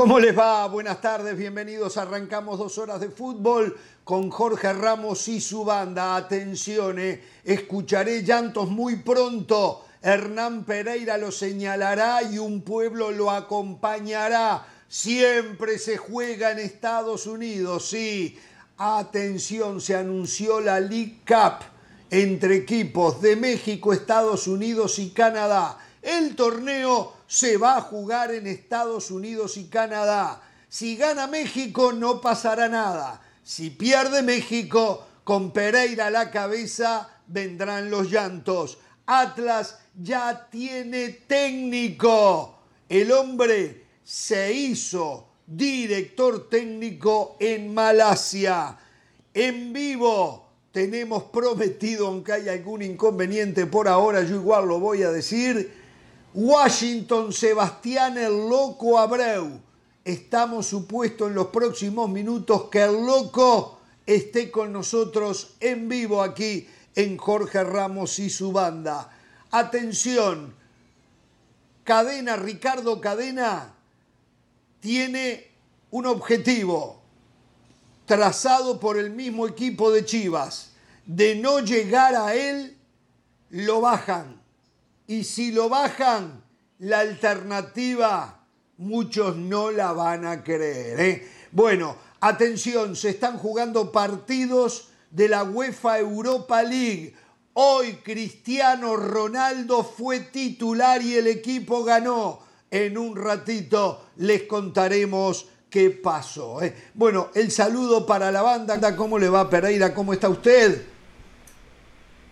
¿Cómo les va? Buenas tardes, bienvenidos. Arrancamos dos horas de fútbol con Jorge Ramos y su banda. Atención, eh. escucharé llantos muy pronto. Hernán Pereira lo señalará y un pueblo lo acompañará. Siempre se juega en Estados Unidos, sí. Atención, se anunció la League Cup entre equipos de México, Estados Unidos y Canadá. El torneo se va a jugar en Estados Unidos y Canadá. Si gana México no pasará nada. Si pierde México, con Pereira a la cabeza vendrán los llantos. Atlas ya tiene técnico. El hombre se hizo director técnico en Malasia. En vivo tenemos prometido, aunque hay algún inconveniente por ahora, yo igual lo voy a decir, Washington Sebastián el Loco Abreu. Estamos supuestos en los próximos minutos que el Loco esté con nosotros en vivo aquí en Jorge Ramos y su banda. Atención, Cadena, Ricardo Cadena, tiene un objetivo trazado por el mismo equipo de Chivas. De no llegar a él, lo bajan y si lo bajan, la alternativa muchos no la van a creer. ¿eh? Bueno, atención, se están jugando partidos de la UEFA Europa League. Hoy Cristiano Ronaldo fue titular y el equipo ganó. En un ratito les contaremos qué pasó. ¿eh? Bueno, el saludo para la banda. ¿Cómo le va Pereira? ¿Cómo está usted?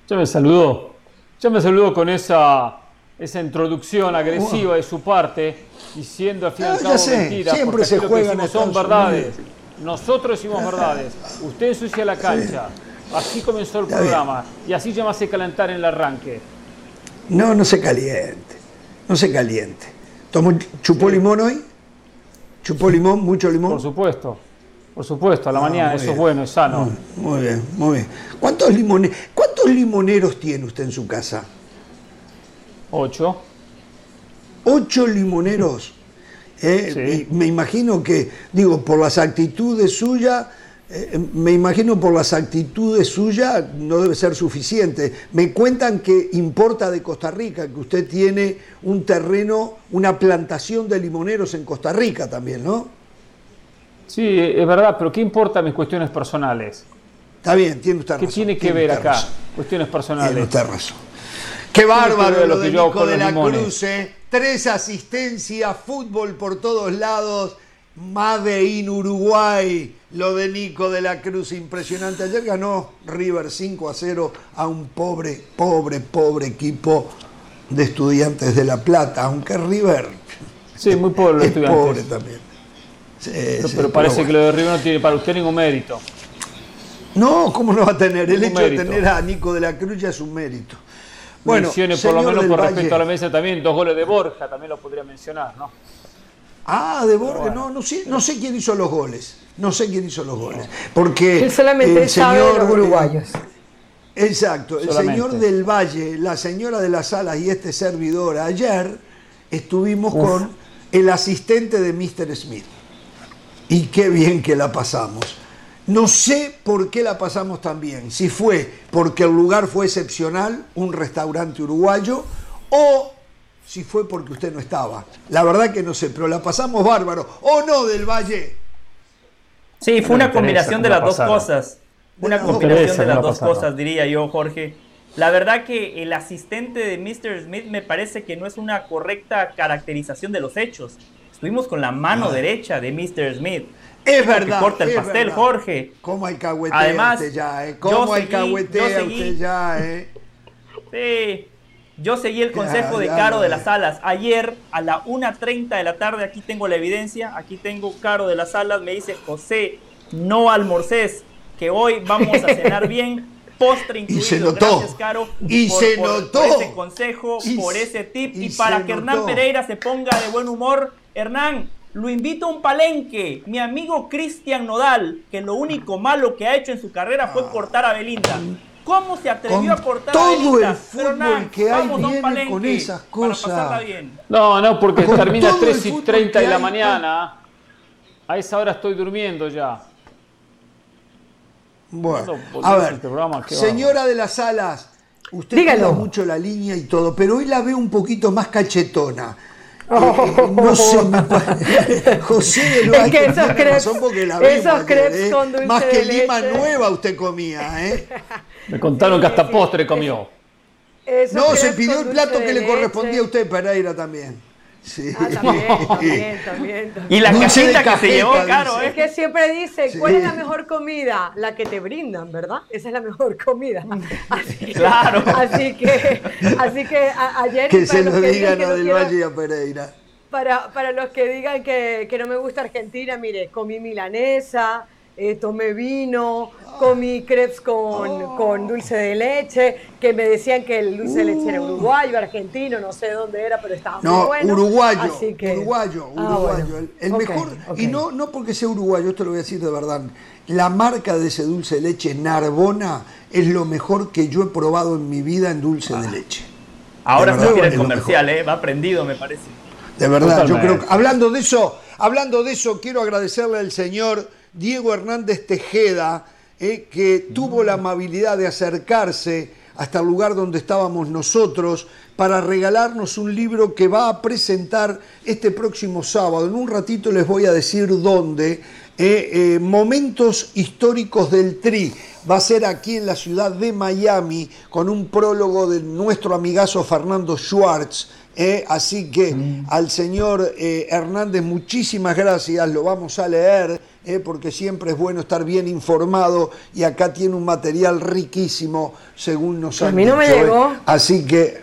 Yo me saludo yo me saludo con esa, esa introducción agresiva de su parte, diciendo al fin y al Ah, cabo ya sé, mentiras, siempre porque se lo que decimos son verdades. Nosotros decimos verdades. Usted ensucia la cancha. Así comenzó el Está programa y así ya me hace calentar en el arranque. No, no se caliente. No se caliente. ¿Tomó, ¿Chupó limón hoy? ¿Chupó limón? ¿Mucho limón? Por supuesto. Por supuesto, a la Ah, mañana, eso bien. es bueno, es sano. Muy bien, muy bien. ¿Cuántos, limone- ¿Cuántos limoneros tiene usted en su casa? Ocho. Ocho limoneros. Eh, Sí. Me imagino que, digo, por las actitudes suyas, eh, me imagino por las actitudes suyas no debe ser suficiente. Me cuentan que importa de Costa Rica, que usted tiene un terreno, una plantación de limoneros en Costa Rica también, ¿no? Sí, es verdad, pero ¿qué importa mis cuestiones personales? Está bien, tiene usted ¿Qué razón. tiene que tiene ver acá? razón. Cuestiones Tiene personales. usted razón. Qué bárbaro lo, de Nico de la. Cruz, ¿eh? Tres asistencias, fútbol por todos lados. Made in Uruguay, lo de Nico de la Cruz, impresionante. Ayer ganó River 5 a 0 a un pobre, pobre, pobre equipo de estudiantes de La Plata, aunque River Sí, muy pobre es estudiantes. pobre también. Sí, Pero, sí, pero parece bueno. que lo de River no tiene para usted ningún mérito. No, ¿cómo no va a tener? El hecho de tener a Nico de la Cruz ya es un mérito. Bueno, Mencione por lo menos Valle. respecto a la mesa también dos goles de Borja, también lo podría mencionar, ¿no? Ah, de bueno. no, no sé, no sé quién hizo los goles. No sé quién hizo los goles. Porque Él solamente el sabe de señor, los uruguayos. eh, exacto, el Solamente. señor del Valle, la señora de las Alas y este servidor, ayer estuvimos con el asistente de Mr. Smith. Y qué bien que la pasamos. No sé por qué la pasamos tan bien. Si fue porque el lugar fue excepcional, un restaurante uruguayo, o si fue porque usted no estaba. La verdad que no sé, pero la pasamos bárbaro. ¿O no, del Valle? Sí, fue una combinación de la las dos cosas. Una combinación de las dos cosas, diría yo, Jorge. La verdad que el asistente de Mr. Smith me parece que no es una correcta caracterización de los hechos. Estuvimos con la mano derecha de Mr. Smith. Es Tipo que verdad. corta el pastel, verdad. Jorge. ¿Cómo alcahuetea Además, usted ya, eh? ¿Cómo alcahuetea usted ya, eh? Sí. Yo seguí el consejo Ya, de ya Caro de las Alas. Ayer a la 1.30 de la tarde, aquí tengo la evidencia, aquí tengo Caro de las Alas, me dice, José, no almorces, que hoy vamos a cenar bien, postre incluido. se notó. Gracias, Caro, Y se notó. por ese consejo, Y por se- ese tip. y Y, para que Hernán. Pereira se ponga de buen humor, Hernán, lo invito a un palenque. Mi amigo Cristian Nodal, que lo único malo que ha hecho en su carrera fue cortar a Belinda. ¿Cómo se atrevió Ah. Con a cortar todo a Belinda? el fútbol que hay vamos a un viene palenque con esas para cosas. pasarla bien. No, no, porque Con termina todo el 3 y fútbol 30 que de la hay, mañana. A esa hora estoy durmiendo ya. Bueno, a ver, este señora de las alas, usted Dígalo. mucho la línea y todo, pero hoy la veo un poquito más cachetona. Oh. no sé, me José de es que esos crepes, porque la esos crepes ¿eh? con dulce Más que Lima nueva usted comía, ¿eh? Me contaron que hasta postre comió. no, se pidió el plato que le correspondía a usted, Pereira, también. Sí. Ah, también, también, también, Y la cajita que se llevó, claro. Es que siempre dice, ¿cuál es la mejor comida? La que te brindan, ¿verdad? Esa es la mejor comida. Así claro. así que, así que ayer... Que se lo digan a Del Valle y a Pereira. Para, para los que digan que, que no me gusta Argentina, mire, comí milanesa, eh, tomé vino, comí crepes con, oh. con, dulce de leche, que me decían que el dulce de leche era uh. uruguayo, argentino, no sé dónde era, pero estaba muy bueno. Uruguayo, así que... uruguayo, ah, uruguayo. el, mejor, y no, no porque sea uruguayo, esto lo voy a decir de verdad, la marca de ese dulce de leche, Narbona, es lo mejor que yo he probado en mi vida en dulce de ah. leche. Ahora se tiene el comercial, ¿eh? va prendido, me parece. De verdad, yo creo que, hablando de eso, hablando de eso, quiero agradecerle al señor Diego Hernández Tejeda, eh, que tuvo la amabilidad de acercarse hasta el lugar donde estábamos nosotros para regalarnos un libro que va a presentar este próximo sábado. En un ratito les voy a decir dónde. Eh, eh, momentos históricos del Tri. Va a ser aquí en la ciudad de Miami con un prólogo de nuestro amigazo Fernando Schwartz. Así que mm. al señor Hernández, muchísimas gracias, lo vamos a leer. Eh, porque siempre es bueno estar bien informado y acá tiene un material riquísimo, según nos han A mí no me ¿eh? llegó. Así que...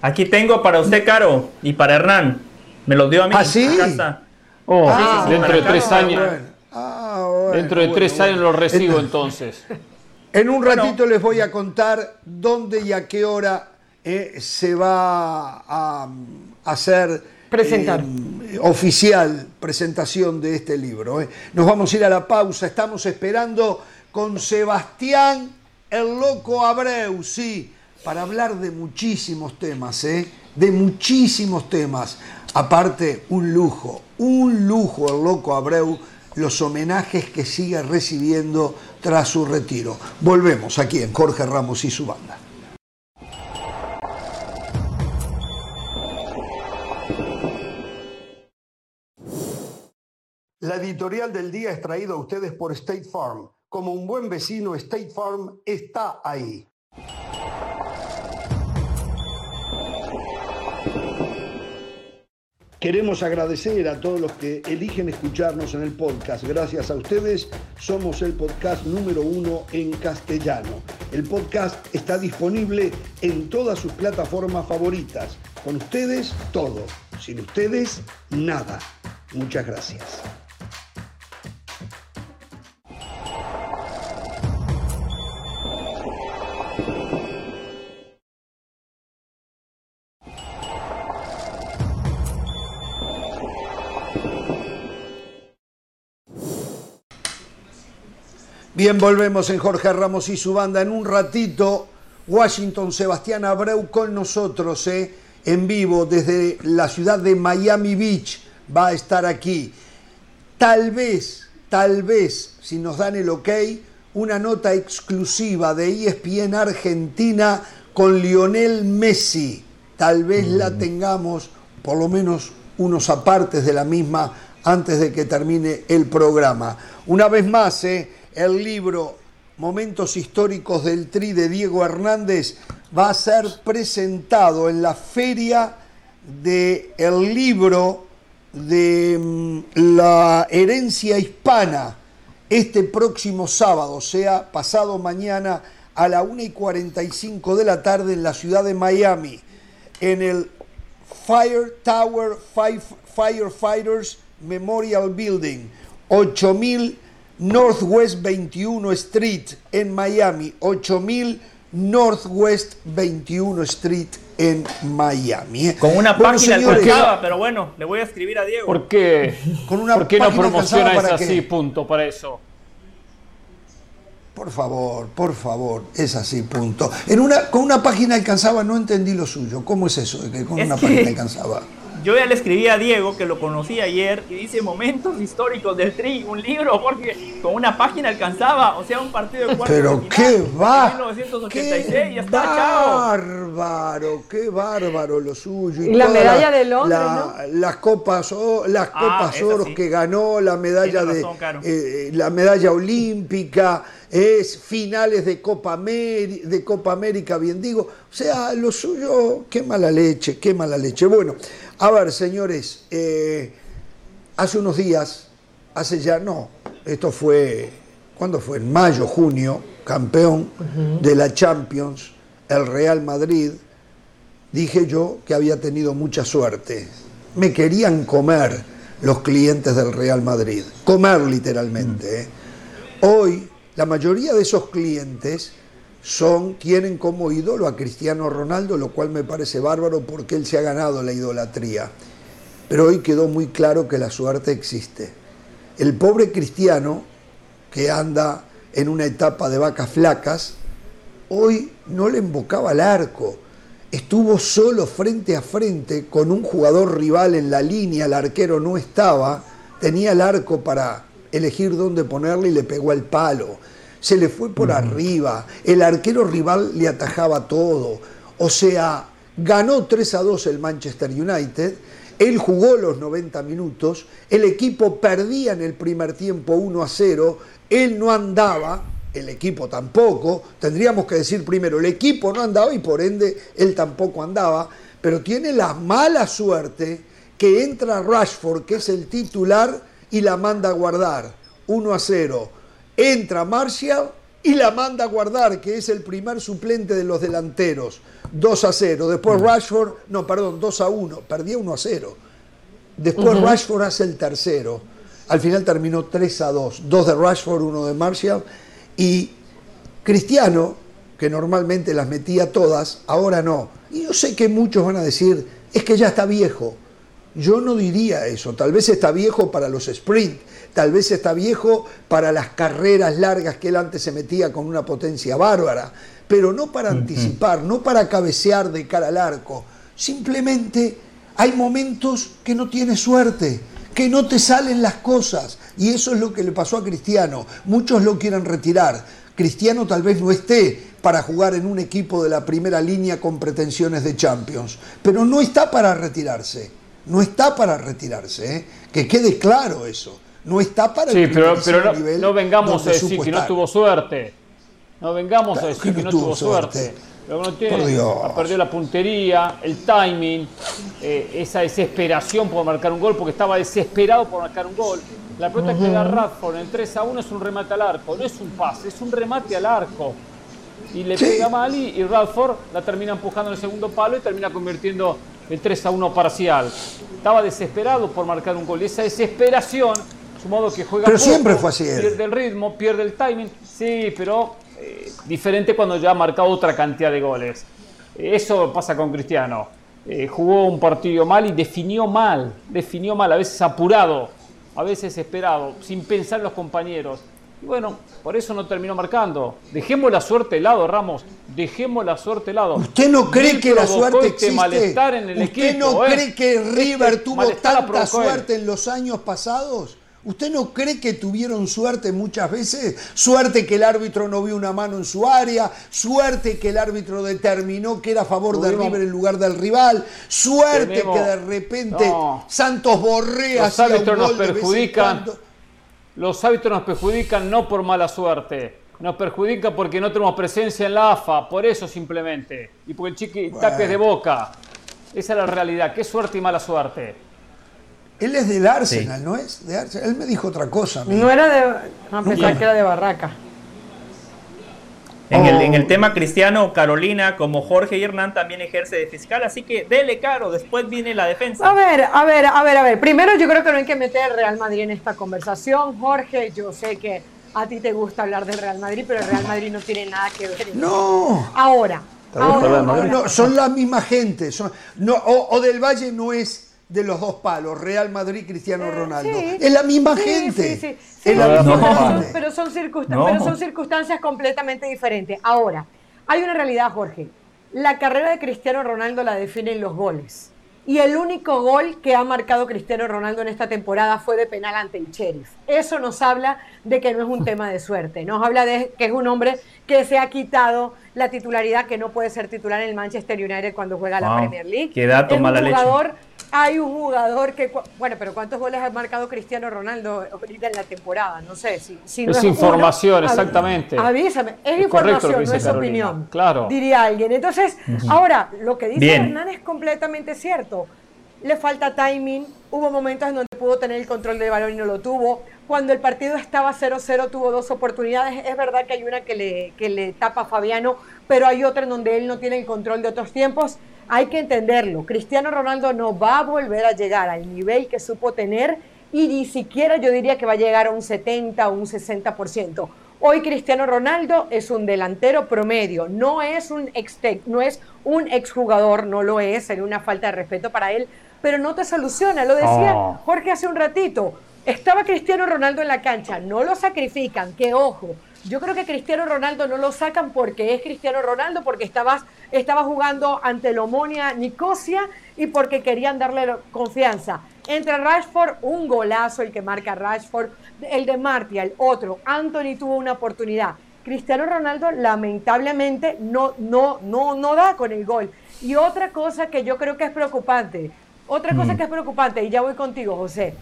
Aquí tengo para usted, Caro, y para Hernán. Me los dio a mí. ¿Ah, sí? Oh, ah, dentro de tres años. Ah, dentro de tres años lo recibo entonces. En un ratito les voy a contar dónde y a qué hora eh, se va a hacer Presentar. Eh, oficial presentación de este libro. Eh. Nos vamos a ir a la pausa, estamos esperando con Sebastián el Loco Abreu, sí, para hablar de muchísimos temas, ¿eh? de muchísimos temas. Aparte, un lujo, un lujo el Loco Abreu, los homenajes que sigue recibiendo tras su retiro. Volvemos aquí en Jorge Ramos y su banda. La editorial del día es traída a ustedes por State Farm. Como un buen vecino, State Farm está ahí. Queremos agradecer a todos los que eligen escucharnos en el podcast. Gracias a ustedes somos el podcast número uno en castellano. El podcast está disponible en todas sus plataformas favoritas. Con ustedes todo. Sin ustedes nada. Muchas gracias. Bien, volvemos en Jorge Ramos y su banda. En un ratito, Washington Sebastián Abreu con nosotros, ¿eh? en vivo desde la ciudad de Miami Beach. Va a estar aquí. Tal vez, tal vez, si nos dan el ok, una nota exclusiva de ESPN Argentina con Lionel Messi. Tal vez la mm. tengamos, por lo menos unos apartes de la misma, antes de que termine el programa. Una vez más, ¿eh? El libro Momentos históricos del Tri de Diego Hernández va a ser presentado en la feria del el libro de mm, la herencia hispana este próximo sábado, o sea, pasado mañana a la 1 y 45 de la tarde en la ciudad de Miami, en el Fire Tower Firefighters Memorial Building, 8000 Northwest 21 Street en Miami, 8000 Northwest 21 Street en Miami. ¿eh? Con una página alcanzaba, pero bueno, le voy a escribir a Diego. ¿Por qué, Con una ¿Por qué no promociona es así, punto, para eso? Por favor, por favor, es así, punto. En una, con una página alcanzaba, no entendí lo suyo. ¿Cómo es eso de que con una página alcanzaba? Yo ya le escribí a Diego, que lo conocí ayer, y dice momentos históricos del Tri, un libro, Jorge, con una página alcanzaba, o sea, un partido de cuarto Pero qué va, 1986, qué ya está, chao. bárbaro, qué bárbaro lo suyo. Y la medalla de Londres, la- Las copas, o- las Ah, copas esa oros sí. que ganó, la medalla de Caro. eh, la medalla olímpica, es finales de Copa, Ameri- de Copa América, bien digo. O sea, lo suyo, qué mala leche, qué mala leche. Bueno, a ver, señores, eh, hace unos días, hace ya, no, esto fue, ¿cuándo fue? En mayo, junio, campeón de la Champions, el Real Madrid, dije yo que había tenido mucha suerte. Me querían comer los clientes del Real Madrid, comer literalmente. ¿eh? Hoy, la mayoría de esos clientes son, tienen como ídolo a Cristiano Ronaldo, lo cual me parece bárbaro porque él se ha ganado la idolatría. Pero hoy quedó muy claro que la suerte existe. El pobre Cristiano, que anda en una etapa de vacas flacas, hoy no le embocaba el arco. Estuvo solo frente a frente con un jugador rival en la línea, el arquero no estaba, tenía el arco para elegir dónde ponerle y le pegó al palo. Se le fue por arriba, el arquero rival le atajaba todo. O sea, ganó 3 a 2 el Manchester United, él jugó los 90 minutos, el equipo perdía en el primer tiempo 1 a 0, él no andaba, el equipo tampoco, tendríamos que decir primero, el equipo no andaba y por ende él tampoco andaba, pero tiene la mala suerte que entra Rashford, que es el titular, y la manda a guardar, 1 a 0. Entra Martial y la manda a guardar, que es el primer suplente de los delanteros, 2 a 0. Después Rashford, no, perdón, 2 a 1, perdía 1 a 0. Después Rashford hace el tercero. Al final terminó 3 a 2. Dos de Rashford, uno de Martial. Y Cristiano, que normalmente las metía todas, ahora no. Y yo sé que muchos van a decir, es que ya está viejo. Yo no diría eso. Tal vez está viejo para los sprint, tal vez está viejo para las carreras largas que él antes se metía con una potencia bárbara, pero no para anticipar, no para cabecear de cara al arco. Simplemente hay momentos que no tienes suerte, que no te salen las cosas. Y eso es lo que le pasó a Cristiano. Muchos lo quieren retirar. Cristiano tal vez no esté para jugar en un equipo de la primera línea con pretensiones de Champions, pero no está para retirarse. No está para retirarse, ¿eh? que quede claro eso. No está para Sí, el pero, no, nivel no vengamos a decir que no tuvo suerte. No vengamos Claro a decir que que no tuvo suerte. suerte. Lo que no tiene, Por Dios. ha perdido la puntería, el timing, eh, esa desesperación por marcar un gol, porque estaba desesperado por marcar un gol. La pelota que da Radford en 3 a 1 es un remate al arco, no es un pase, es un remate al arco. Y le Sí. pega mal y, y Radford la termina empujando en el segundo palo y termina convirtiendo el 3 a 1 parcial. Estaba desesperado por marcar un gol. Y esa desesperación, sumado que juega Pero poco, siempre fue así pierde el ritmo, pierde el timing. Sí, pero eh, diferente cuando ya ha marcado otra cantidad de goles. Eso pasa con Cristiano. Eh, jugó un partido mal y definió mal, definió mal, a veces apurado, a veces esperado, sin pensar en los compañeros. Y bueno, por eso no terminó marcando. Dejemos la suerte de lado, Ramos. Dejemos la suerte de lado. ¿Usted no cree que la suerte este existe? malestar en el ¿Usted equipo, no ¿eh? cree que River Este tuvo malestar la tanta suerte en los años pasados? ¿Usted no cree que tuvieron suerte muchas veces? Suerte que el árbitro no vio una mano en su área, suerte que el árbitro determinó que era a favor de River en lugar del rival, suerte Tenemos- que de repente No. Santos Borrea Los árbitros nos perjudican. Los árbitros nos perjudican no por mala suerte, nos perjudican porque no tenemos presencia en la AFA, por eso simplemente. Y porque el chiqui es de boca. Esa es la realidad. Qué suerte y mala suerte. Él es del Arsenal, ¿no es? De Arsenal. Él me dijo otra cosa. No era de. A pesar que era de Barraca. En, el, Oh. en el tema cristiano, Carolina, como Jorge y Hernán, también ejerce de fiscal, así que dele caro, después viene la defensa. A ver, a ver, a ver, a ver. Primero yo creo que no hay que meter Real Madrid en esta conversación. Jorge, yo sé que a ti te gusta hablar del Real Madrid, pero el Real Madrid no tiene nada que ver. en No. Ahora, ahora. No, son la misma gente. Son, no, o, o del Valle no es de los dos palos, Real Madrid, Cristiano Ronaldo. Sí. Es la misma Sí, gente. sí, sí. Es Sí, la misma pero, gente. son, pero son circunstan- No. pero son circunstancias completamente diferentes. Ahora, hay una realidad, Jorge. La carrera de Cristiano Ronaldo la definen los goles. y el único gol que ha marcado Cristiano Ronaldo en esta temporada fue de penal ante el Sheriff. Eso nos habla de que no es un tema de suerte, nos habla de que es un hombre que se ha quitado la titularidad, que no puede ser titular en el Manchester United cuando juega la Premier League. Qué dato es un mala leche. Hay un jugador que, bueno, pero ¿cuántos goles ha marcado Cristiano Ronaldo ahorita en la temporada? No sé, si, si no Es uno, información, avi- exactamente. Avísame, es información, no es Carolina, opinión. claro. Diría alguien. Entonces, ahora, lo que dice Bien. Hernán es completamente cierto. Le falta timing. Hubo momentos en donde pudo tener el control del balón y no lo tuvo. Cuando el partido estaba 0-0 tuvo dos oportunidades. Es verdad que hay una que le, que le tapa a Fabiano, pero hay otra en donde él no tiene el control de otros tiempos. Hay que entenderlo. Cristiano Ronaldo no va a volver a llegar al nivel que supo tener y ni siquiera yo diría que va a llegar a un 70 o un 60%. Hoy Cristiano Ronaldo es un delantero promedio, no es un ex, no es un exjugador, no lo es, sería una falta de respeto para él, pero no te soluciona, lo decía Oh. Jorge hace un ratito. Estaba Cristiano Ronaldo en la cancha, no lo sacrifican, que ojo. Yo creo que Cristiano Ronaldo no lo sacan porque es Cristiano Ronaldo, porque estaba, estaba jugando ante el Omonia Nicosia y porque querían darle confianza. Entre Rashford, un golazo el que marca Rashford, el de Martial, otro. Anthony tuvo una oportunidad. Cristiano Ronaldo lamentablemente no, no, no, no da con el gol. Y otra cosa que yo creo que es preocupante, otra cosa que es preocupante, y ya voy contigo, José.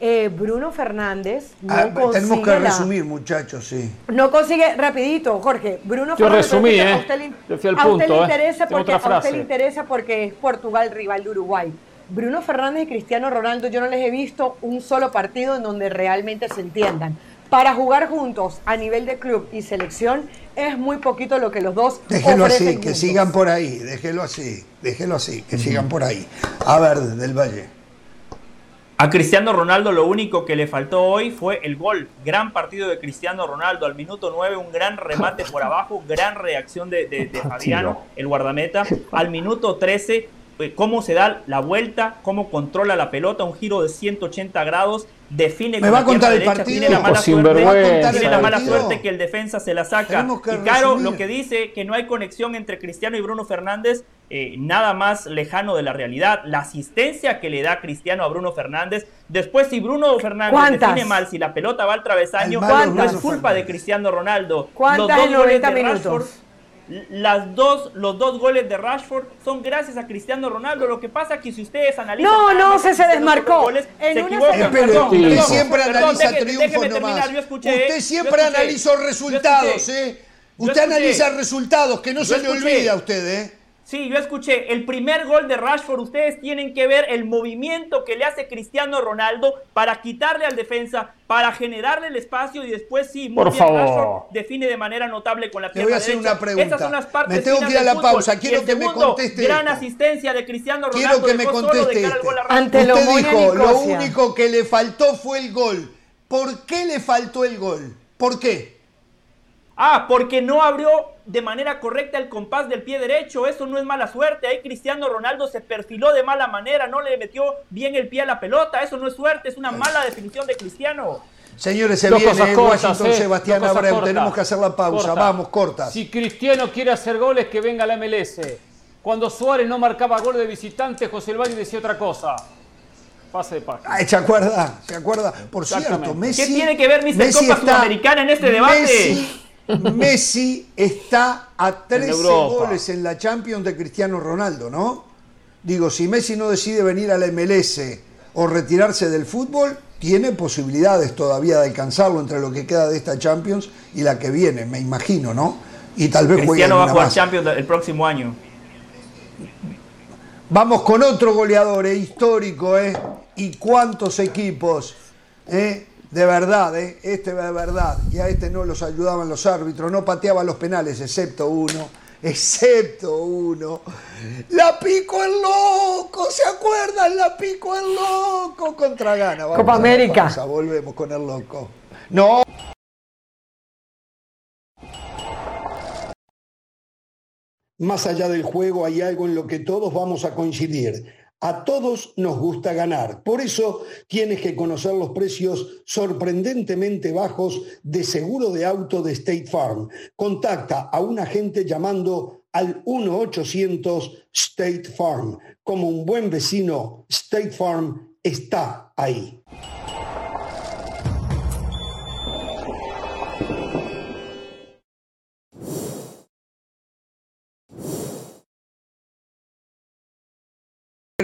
Eh, Bruno Fernández no Ah, tenemos consigue que la- resumir, muchachos, sí. no consigue, rapidito, Jorge. Bruno Yo Fernández, resumí, ¿eh? A usted, le, Yo fui al a usted punto, le ¿eh? interesa porque, a usted le interesa porque es Portugal rival de Uruguay. Bruno Fernández y Cristiano Ronaldo, yo no les he visto un solo partido en donde realmente se entiendan. Para jugar juntos a nivel de club y selección es muy poquito lo que los dos Déjelo así, que sigan por ahí, déjelo así, déjelo así, que sigan por ahí. A ver, del Valle. A Cristiano Ronaldo lo único que le faltó hoy fue el gol. Gran partido de Cristiano Ronaldo. Al minuto 9 un gran remate por abajo, gran reacción de, de- de Fabiano, el guardameta. Al minuto 13, eh, cómo se da la vuelta, cómo controla la pelota, un giro de 180 grados, define ¿Me con va la a contar pierna el derecha, partido? tiene la mala suerte, tiene la mala suerte que el defensa se la saca. Y resumir. lo que dice que no hay conexión entre Cristiano y Bruno Fernández, eh, nada más lejano de la realidad. La asistencia que le da Cristiano a Bruno Fernández. Después, si Bruno Fernández ¿Cuántas? define mal, si la pelota va al travesaño, no es culpa de Fernández. Cristiano Ronaldo. ¿Cuántas los dos en goles 90 de minutos? Rashford, las dos, los dos goles de Rashford son gracias a Cristiano Ronaldo. Lo que pasa es que si ustedes analizan. No, no, se- se desmarcó. goles, En se una equivocan. Perdón, usted perdón, siempre perdón, analiza deje- triunfos déjeme nomás. terminar, yo escuché, usted siempre analizó resultados, escuché. ¿eh? Usted analiza resultados, que no Yo se le olvide a usted, ¿eh? Sí, yo escuché. El primer gol de Rashford, ustedes tienen que ver el movimiento que le hace Cristiano Ronaldo para quitarle al defensa, para generarle el espacio y después sí, muy Por bien, favor. Rashford define de manera notable con la pierna voy a hacer derecha. una pregunta. Estas son las partes Me tengo que ir a la pausa. Quiero el que me conteste gran esto. asistencia de Cristiano Quiero Ronaldo. que me conteste de cara al este. gol a Rashford. Ante el Usted Omonia dijo, lo único que le faltó fue el gol. ¿Por qué le faltó el gol? ¿Por qué? Ah, porque no abrió de manera correcta el compás del pie derecho. Eso no es mala suerte. Ahí Cristiano Ronaldo se perfiló de mala manera, no le metió bien el pie a la pelota. Eso no es suerte, es una mala definición de Cristiano. Señores, se viene cosas cortas, Washington eh, Sebastián Abreu. Tenemos que hacer la pausa. Corta. Vamos, cortas. Si Cristiano quiere hacer goles, que venga la MLS. Cuando Suárez no marcaba gol de visitante, José el Valle decía otra cosa. Pase de página. Ay, ¿Se acuerda? ¿Se acuerda? Por cierto. Messi. ¿Qué tiene que ver Mr. Messi Copa Sudamericana en este debate? Messi, Messi está a 13 Europa. goles en la Champions de Cristiano Ronaldo, ¿no? Digo, si Messi no decide venir a la MLS o retirarse del fútbol, tiene posibilidades todavía de alcanzarlo entre lo que queda de esta Champions y la que viene, me imagino, ¿no? Y tal vez Cristiano va a jugar más. Champions el próximo año. Vamos con otro goleador eh, histórico, ¿eh? Y cuántos equipos, ¿eh? De verdad, ¿eh? Este de verdad. Y a este no los ayudaban los árbitros, no pateaban los penales, excepto uno. Excepto uno. La pico el loco, ¿se acuerdan? La pico el loco contra Gana. Vamos Copa a América. pausa, volvemos con el loco. No. Más allá del juego hay algo en lo que todos vamos a coincidir. A todos nos gusta ganar. Por eso tienes que conocer los precios sorprendentemente bajos de seguro de auto de State Farm. Contacta a un agente llamando al 1-800 State Farm. Como un buen vecino, State Farm está ahí.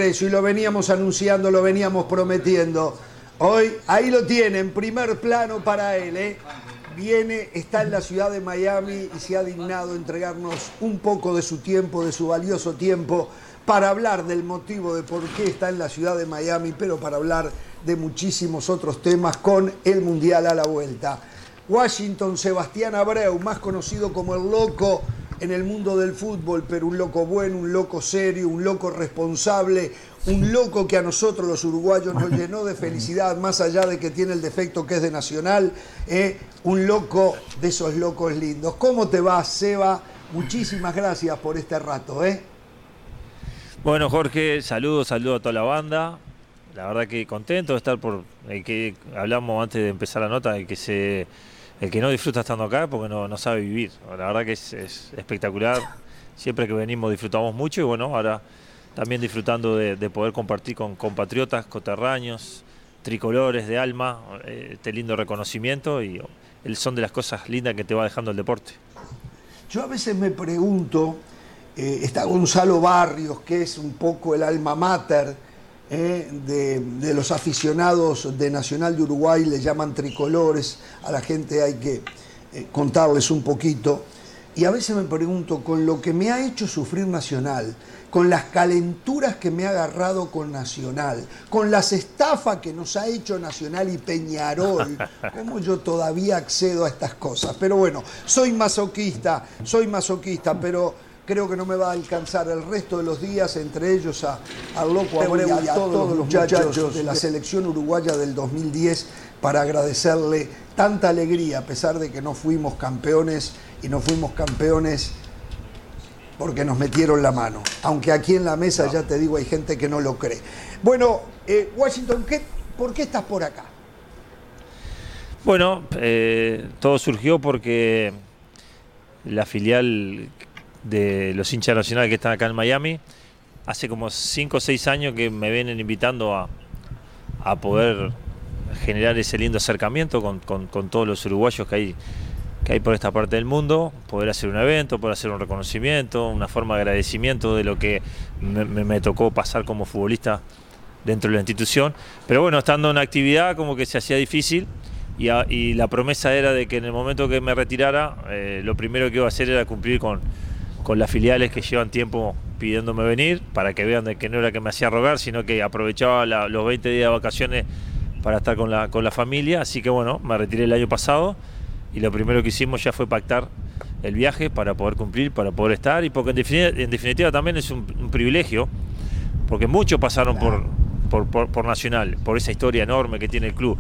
Y lo veníamos anunciando, lo veníamos prometiendo. Hoy ahí lo tiene, en primer plano para él. ¿eh? Viene, está en la ciudad de Miami y se ha dignado entregarnos un poco de su tiempo, de su valioso tiempo, para hablar del motivo de por qué está en la ciudad de Miami, pero para hablar de muchísimos otros temas con el Mundial a la vuelta. Washington Sebastián Abreu, más conocido como el loco en el mundo del fútbol, pero un loco bueno, un loco serio, un loco responsable, un loco que a nosotros los uruguayos nos llenó de felicidad, más allá de que tiene el defecto que es de Nacional, eh, un loco de esos locos lindos. ¿Cómo te va, Seba? Muchísimas gracias por este rato. ¿eh? Bueno, Jorge, saludos, saludos a toda la banda. La verdad que contento de estar por que hablamos antes de empezar la nota, de que se el que no disfruta estando acá porque no, sabe vivir. La verdad que es, espectacular. Siempre que venimos disfrutamos mucho y bueno, ahora también disfrutando de, poder compartir con compatriotas, coterráneos, tricolores de alma, eh, este lindo reconocimiento y son de las cosas lindas que te va dejando el deporte. Yo a veces me pregunto, eh, está Gonzalo Barrios, que es un poco el alma mater, eh, de, los aficionados de Nacional de Uruguay, le llaman tricolores, a la gente hay que eh, contarles un poquito. Y a veces me pregunto, con lo que me ha hecho sufrir Nacional, con las calenturas que me ha agarrado con Nacional, con las estafas que nos ha hecho Nacional y Peñarol, ¿cómo yo todavía accedo a estas cosas? Pero bueno, soy masoquista, soy masoquista, pero creo que no me va a alcanzar el resto de los días, entre ellos a, al Loco Abreu y a todos los muchachos de la selección uruguaya del 2010 para agradecerle tanta alegría, a pesar de que no fuimos campeones y no fuimos campeones porque nos metieron la mano. Aunque aquí en la mesa, ya te digo, hay gente que no lo cree. Bueno, eh, Washington, ¿por qué estás por acá? Bueno, eh, todo surgió porque la filial de los hinchas nacionales que están acá en Miami. Hace como 5 o 6 años que me vienen invitando a, poder generar ese lindo acercamiento con, todos los uruguayos que hay, que hay por esta parte del mundo, poder hacer un evento, poder hacer un reconocimiento, una forma de agradecimiento de lo que me, tocó pasar como futbolista dentro de la institución. Pero bueno, estando en actividad como que se hacía difícil y, la promesa era de que en el momento que me retirara, eh, lo primero que iba a hacer era cumplir con, con las filiales que llevan tiempo pidiéndome venir, para que vean de que no era que me hacía rogar, sino que aprovechaba los 20 días de vacaciones para estar con la, con la familia. Así que bueno, me retiré el año pasado y lo primero que hicimos ya fue pactar el viaje para poder cumplir, para poder estar, y porque en definitiva, también es un, privilegio, porque muchos pasaron por, por, por, Nacional, por esa historia enorme que tiene el club,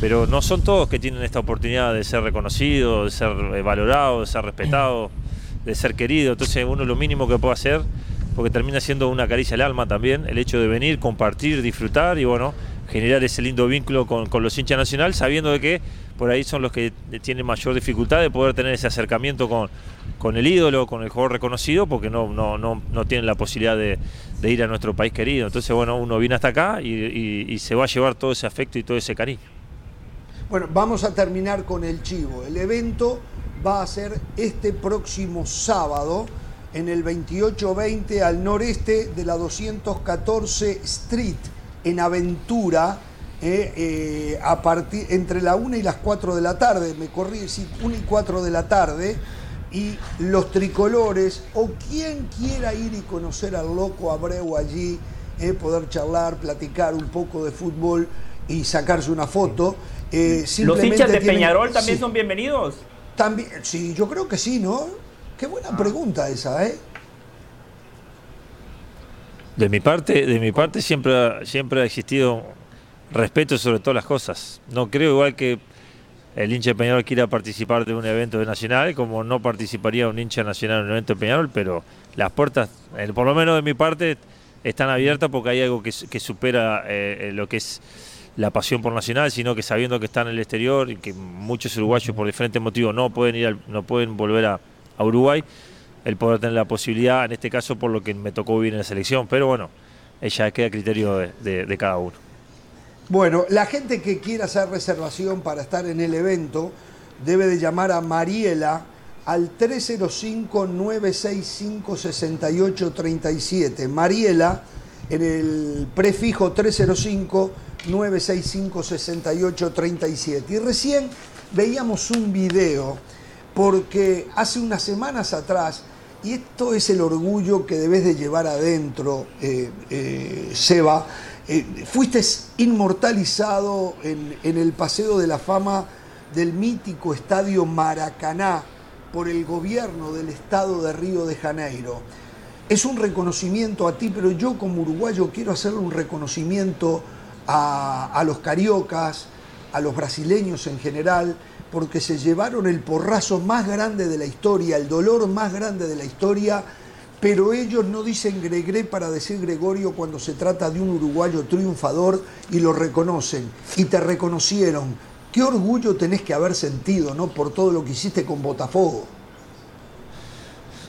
pero no son todos que tienen esta oportunidad de ser reconocidos, de ser eh, valorados, de ser respetados de ser querido. Entonces uno lo mínimo que puede hacer, porque termina siendo una caricia al alma también, el hecho de venir, compartir, disfrutar y bueno, generar ese lindo vínculo con, los hinchas nacional, sabiendo de que por ahí son los que tienen mayor dificultad de poder tener ese acercamiento con, con el ídolo, con el jugador reconocido, porque no, no, no, no tienen la posibilidad de, ir a nuestro país querido. Entonces, bueno, uno viene hasta acá y se va a llevar todo ese afecto y todo ese cariño. Bueno, vamos a terminar con el chivo. El evento va a ser este próximo sábado en el 2820 al noreste de la 214 Street en Aventura. Eh, eh, a partir entre la 1 y las 4 de la tarde, me corrí decir 1 y 4 de la tarde, y los tricolores, o quien quiera ir y conocer al loco Abreu allí, eh, poder charlar, platicar un poco de fútbol y sacarse una foto. ¿Los hinchas de Peñarol también son bienvenidos? También, sí, yo creo que sí, ¿no? Qué buena pregunta esa, ¿eh? De mi parte, de mi parte siempre, siempre ha existido respeto sobre todas las cosas. No creo igual que el hincha de Peñarol quiera participar de un evento de nacional, como no participaría un hincha nacional en un evento de Peñarol, pero las puertas, por lo menos de mi parte, están abiertas porque hay algo que, supera eh, lo que es la pasión por Nacional, sino que sabiendo que están en el exterior y que muchos uruguayos por diferentes motivos no pueden ir no pueden volver a, Uruguay, el poder tener la posibilidad, en este caso por lo que me tocó vivir en la selección, pero bueno, ella queda a criterio de, cada uno. Bueno, la gente que quiera hacer reservación para estar en el evento debe de llamar a Mariela al 305-965-6837. Mariela, en el prefijo 305 965-6837. Y recién veíamos un video porque hace unas semanas atrás, y esto es el orgullo que debes de llevar adentro, eh, eh, Seba, eh, fuiste inmortalizado en, en el Paseo de la Fama del mítico Estadio Maracaná por el gobierno del estado de Río de Janeiro. Es un reconocimiento a ti, pero yo como uruguayo quiero hacerle un reconocimiento a, los cariocas, a los brasileños en general, porque se llevaron el porrazo más grande de la historia, el dolor más grande de la historia, pero ellos no dicen Gregre para decir Gregorio cuando se trata de un uruguayo triunfador y lo reconocen y te reconocieron. Qué orgullo tenés que haber sentido, ¿no? Por todo lo que hiciste con Botafogo.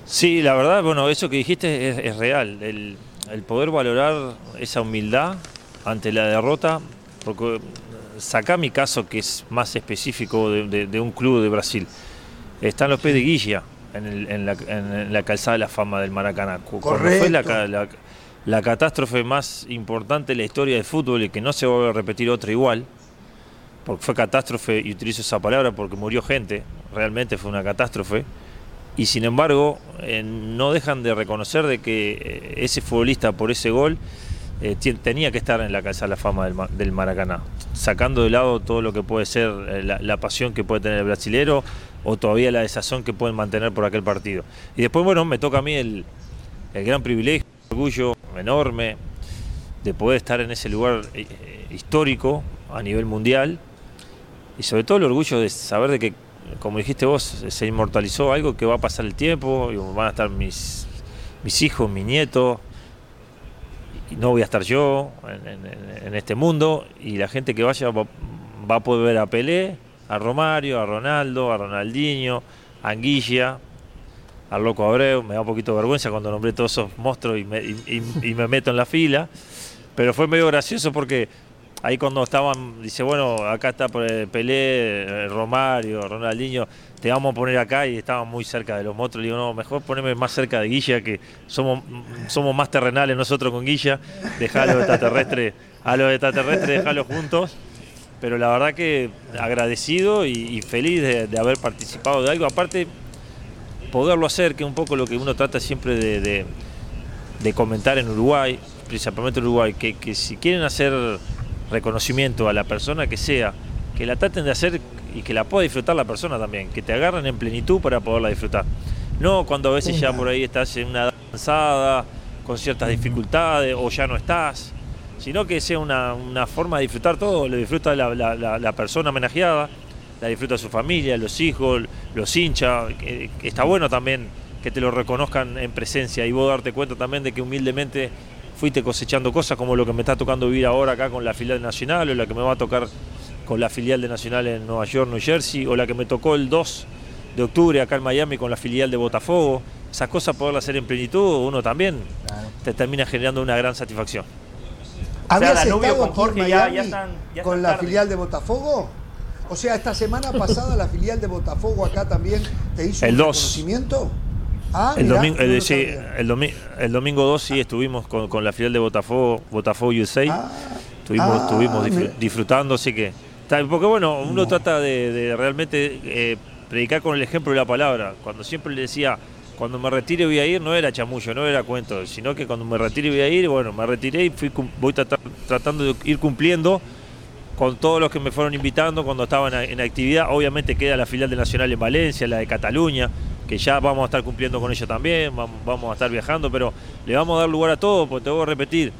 Sí, la verdad, bueno, eso que dijiste es, real. el poder valorar esa humildad ante la derrota, porque saca mi caso que es más específico de, un club de Brasil. Están los pies de Guilla en, la, calzada de la fama del Maracaná. fue la, catástrofe más importante de la historia del fútbol y que no se va a repetir otra igual, porque fue catástrofe, y utilizo esa palabra porque murió gente, realmente fue una catástrofe, y sin embargo eh, no dejan de reconocer de que eh, ese futbolista por ese gol eh, tenía que estar en la Casa de la Fama del, Maracaná, sacando de lado todo lo que puede ser eh, la, pasión que puede tener el brasilero o todavía la desazón que pueden mantener por aquel partido. Y después, bueno, me toca a mí el, gran privilegio, el orgullo enorme de poder estar en ese lugar eh, histórico a nivel mundial y sobre todo el orgullo de saber de que, como dijiste vos, se inmortalizó algo que va a pasar el tiempo y van a estar mis, hijos, mis nietos no voy a estar yo en, este mundo y la gente que vaya va, a poder ver a Pelé, a Romario, a Ronaldo, a Ronaldinho, a Anguilla, al Loco Abreu. Me da un poquito de vergüenza cuando nombré todos esos monstruos y me, y me meto en la fila, pero fue medio gracioso porque ahí cuando estaban, dice, bueno, acá está Pelé, eh, Romario, Ronaldinho, te vamos a poner acá y estaban muy cerca de los monstruos. Le digo, no, mejor ponerme más cerca de Guilla, que somos, somos más terrenales nosotros con Guilla, dejar a los extraterrestres, a los extraterrestres dejarlos juntos. Pero la verdad que agradecido y, feliz de, haber participado de algo. Aparte, poderlo hacer, que es un poco lo que uno trata siempre de, comentar en Uruguay, principalmente en Uruguay, que, que si quieren hacer reconocimiento a la persona que sea, que la traten de hacer y que la pueda disfrutar la persona también, que te agarren en plenitud para poderla disfrutar. No cuando a veces ya por ahí estás en una danzada, con ciertas dificultades, o ya no estás, sino que sea una, forma de disfrutar todo, lo disfruta la, persona homenajeada, la disfruta su familia, los hijos, los hinchas, está bueno también que te lo reconozcan en presencia y vos darte cuenta también de que humildemente fuiste cosechando cosas como lo que me está tocando vivir ahora acá con la filial nacional o la que me va a tocar con la filial de Nacional en Nueva York, New Jersey, o la que me tocó el 2 de octubre acá en Miami con la filial de Botafogo. Esas cosas poderlas hacer en plenitud, uno también te termina generando una gran satisfacción. ¿Habías estado con Jorge ya, con la filial de Botafogo? O sea, esta semana pasada la filial de Botafogo acá también te hizo el un reconocimiento. Ah, el, domingo, eh, sí, el, domingo 2 sí estuvimos con, la filial de Botafogo, Botafogo USA. Ah, estuvimos, ah, disfrutando, así que. Porque bueno, uno trata de, realmente eh, predicar con el ejemplo de la palabra. Cuando siempre le decía, cuando me retire voy a ir, no era chamullo, no era cuento, sino que cuando me retire voy a ir, bueno, me retiré y fui, voy tratando de ir cumpliendo con todos los que me fueron invitando cuando estaban en actividad. Obviamente queda la filial de Nacional en Valencia, la de Cataluña, que ya vamos a estar cumpliendo con ella también, vamos a estar viajando, pero le vamos a dar lugar a todo, porque te voy a repetir,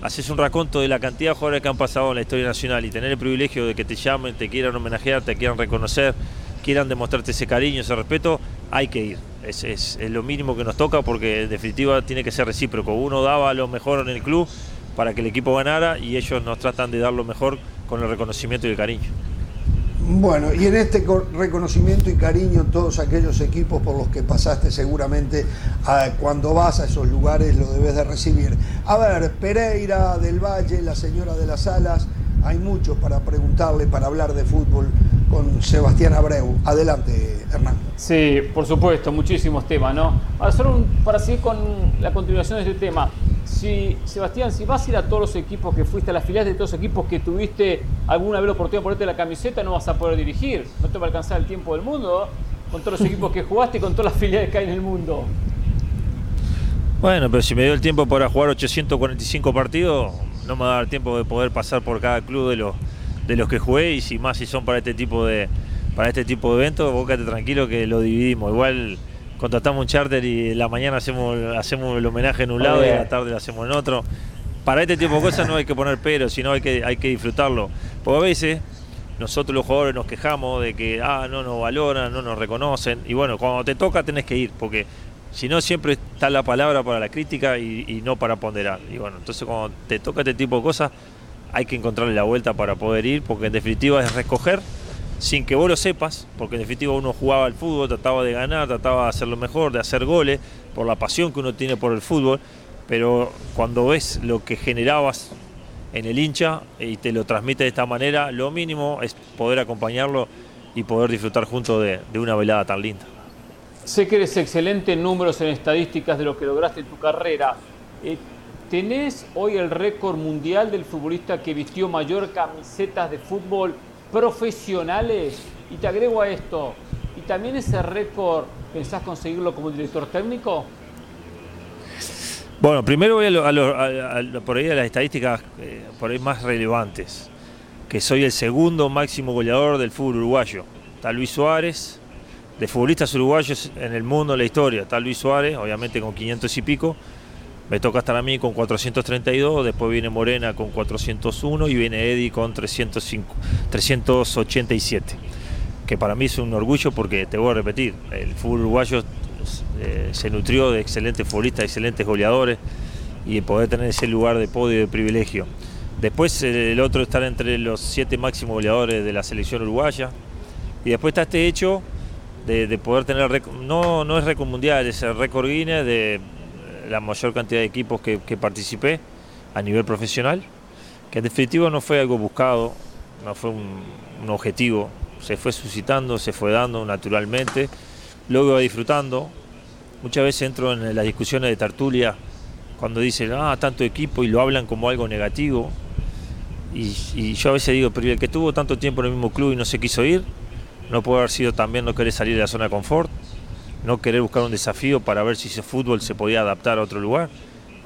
haces un raconto de la cantidad de jugadores que han pasado en la historia nacional y tener el privilegio de que te llamen, te quieran homenajear, te quieran reconocer, quieran demostrarte ese cariño, ese respeto, hay que ir. Es, es, es, lo mínimo que nos toca porque en definitiva tiene que ser recíproco. Uno daba lo mejor en el club para que el equipo ganara y ellos nos tratan de dar lo mejor con el reconocimiento y el cariño. Bueno, y en este reconocimiento y cariño, todos aquellos equipos por los que pasaste seguramente cuando vas a esos lugares lo debes de recibir. A ver, Pereira del Valle, la señora de las Alas, hay muchos para preguntarle, para hablar de fútbol con Sebastián Abreu. Adelante, Hernán. Sí, por supuesto, muchísimos temas, ¿no? Ahora, solo para seguir con la continuación de este tema, si, Sebastián, si vas a ir a todos los equipos que fuiste, a las filiales de todos los equipos que tuviste alguna vez la oportunidad de ponerte la camiseta, no vas a poder dirigir. No te va a alcanzar el tiempo del mundo con todos los equipos que jugaste y con todas las filiales que hay en el mundo. Bueno, pero si me dio el tiempo para jugar 845 partidos, no me va a dar tiempo de poder pasar por cada club de los, de los que jugué y si más si son para este tipo de para este tipo de eventos, bócate tranquilo que lo dividimos. Igual contratamos un charter y en la mañana hacemos, hacemos el homenaje en un lado y en la tarde lo hacemos en otro. Para este tipo de cosas no hay que poner pero, sino hay que, hay que disfrutarlo. Porque a veces nosotros los jugadores nos quejamos de que ah, no nos valoran, no nos reconocen. Y bueno, cuando te toca tenés que ir, porque si no siempre está la palabra para la crítica y, y, no para ponderar. Y bueno, entonces cuando te toca este tipo de cosas hay que encontrarle la vuelta para poder ir, porque en definitiva es recoger sin que vos lo sepas, porque en definitiva uno jugaba al fútbol, trataba de ganar, trataba de hacer lo mejor, de hacer goles, por la pasión que uno tiene por el fútbol, pero cuando ves lo que generabas en el hincha y te lo transmite de esta manera, lo mínimo es poder acompañarlo y poder disfrutar junto de, de una velada tan linda. Sé que eres excelente en números, en estadísticas de lo que lograste en tu carrera. Eh, ¿Tenés hoy el récord mundial del futbolista que vistió mayor camisetas de fútbol profesionales. Y te agrego a esto, ¿y también ese récord pensás conseguirlo como director técnico? Bueno, primero voy a, por ahí a las estadísticas eh, por ahí más relevantes, que soy el segundo máximo goleador del fútbol uruguayo. Está Luis Suárez, de futbolistas uruguayos en el mundo, en la historia. Está Luis Suárez, obviamente con 500 y pico, me toca estar a mí con 432, después viene Morena con 401 y viene Eddie con 305, 387. Que para mí es un orgullo porque te voy a repetir, el fútbol uruguayo eh, se nutrió de excelentes futbolistas, excelentes goleadores y poder tener ese lugar de podio y de privilegio. Después el otro estar entre los siete máximos goleadores de la selección uruguaya. Y después está este hecho de, poder tener, no, no es récord mundial, es el récord Guinness de la mayor cantidad de equipos que, participé a nivel profesional, que en definitiva no fue algo buscado, no fue un, objetivo, se fue suscitando, se fue dando naturalmente, luego iba disfrutando. Muchas veces entro en las discusiones de tertulia cuando dicen, ah, tanto equipo y lo hablan como algo negativo. Y, yo a veces digo, pero el que estuvo tanto tiempo en el mismo club y no se quiso ir, no puede haber sido también no querer salir de la zona de confort no querer buscar un desafío para ver si ese fútbol se podía adaptar a otro lugar.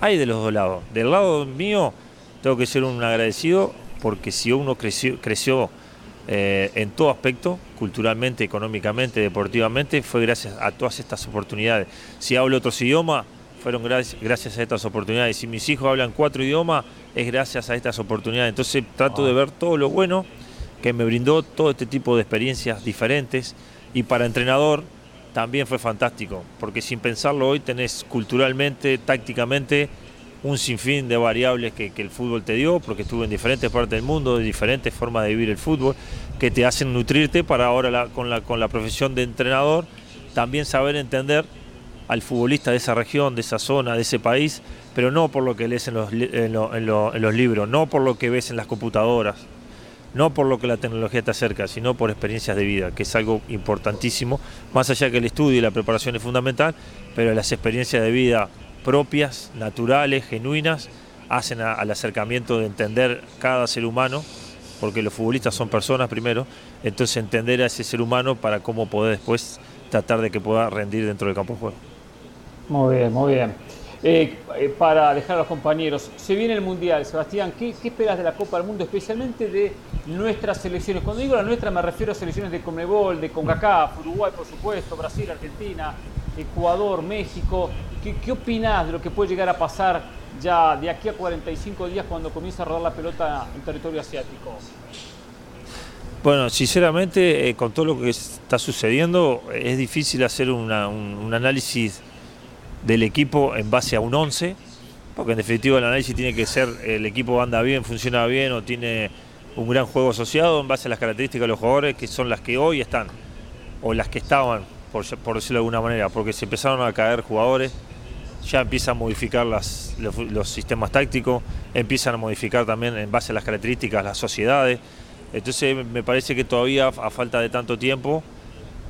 Hay de los dos lados. Del lado mío tengo que ser un agradecido porque si uno creció, creció eh, en todo aspecto, culturalmente, económicamente, deportivamente, fue gracias a todas estas oportunidades. Si hablo otros idiomas, fueron gracias a estas oportunidades. Si mis hijos hablan cuatro idiomas, es gracias a estas oportunidades. Entonces trato de ver todo lo bueno que me brindó todo este tipo de experiencias diferentes y para entrenador también fue fantástico, porque sin pensarlo hoy tenés culturalmente, tácticamente, un sinfín de variables que, el fútbol te dio, porque estuve en diferentes partes del mundo, de diferentes formas de vivir el fútbol, que te hacen nutrirte para ahora con, la, con la profesión de entrenador, también saber entender al futbolista de esa región, de esa zona, de ese país, pero no por lo que lees en los, en los libros, no por lo que ves en las computadoras, no por lo que la tecnología te acerca, sino por experiencias de vida, que es algo importantísimo, más allá que el estudio y la preparación es fundamental, pero las experiencias de vida propias, naturales, genuinas, hacen al acercamiento de entender cada ser humano, porque los futbolistas son personas primero, entonces entender a ese ser humano para cómo poder después tratar de que pueda rendir dentro del campo de juego. Muy bien, muy bien. Eh, eh, para dejar a los compañeros, se viene el Mundial, Sebastián, ¿qué, esperas de la Copa del Mundo, especialmente de nuestras selecciones? Cuando digo la nuestra me refiero a selecciones de Conmebol, de CONCACAF, Uruguay por supuesto, Brasil, Argentina, Ecuador, México. ¿Qué, ¿Qué opinás de lo que puede llegar a pasar ya de aquí a 45 días cuando comienza a rodar la pelota en territorio asiático? Bueno, sinceramente, eh, con todo lo que está sucediendo, es difícil hacer un, análisis del equipo en base a un 11, porque en definitiva el análisis tiene que ser el equipo anda bien, funciona bien o tiene un gran juego asociado en base a las características de los jugadores que son las que hoy están, o las que estaban, por, decirlo de alguna manera, porque se empezaron a caer jugadores, ya empiezan a modificar las, los, sistemas tácticos, empiezan a modificar también en base a las características las sociedades. Entonces me parece que todavía a falta de tanto tiempo,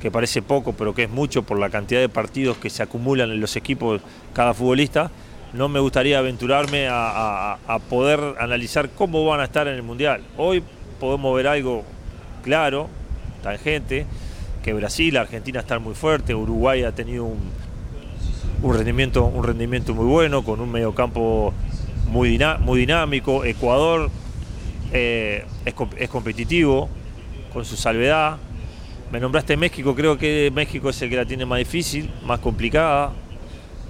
que parece poco, pero que es mucho por la cantidad de partidos que se acumulan en los equipos cada futbolista, no me gustaría aventurarme a, poder analizar cómo van a estar en el Mundial. Hoy podemos ver algo claro, tangente, que Brasil, Argentina están muy fuerte, Uruguay ha tenido un, rendimiento, un rendimiento muy bueno, con un mediocampo muy, muy dinámico, Ecuador eh, es competitivo, con su salvedad. Me nombraste México, creo que México es el que la tiene más difícil, más complicada,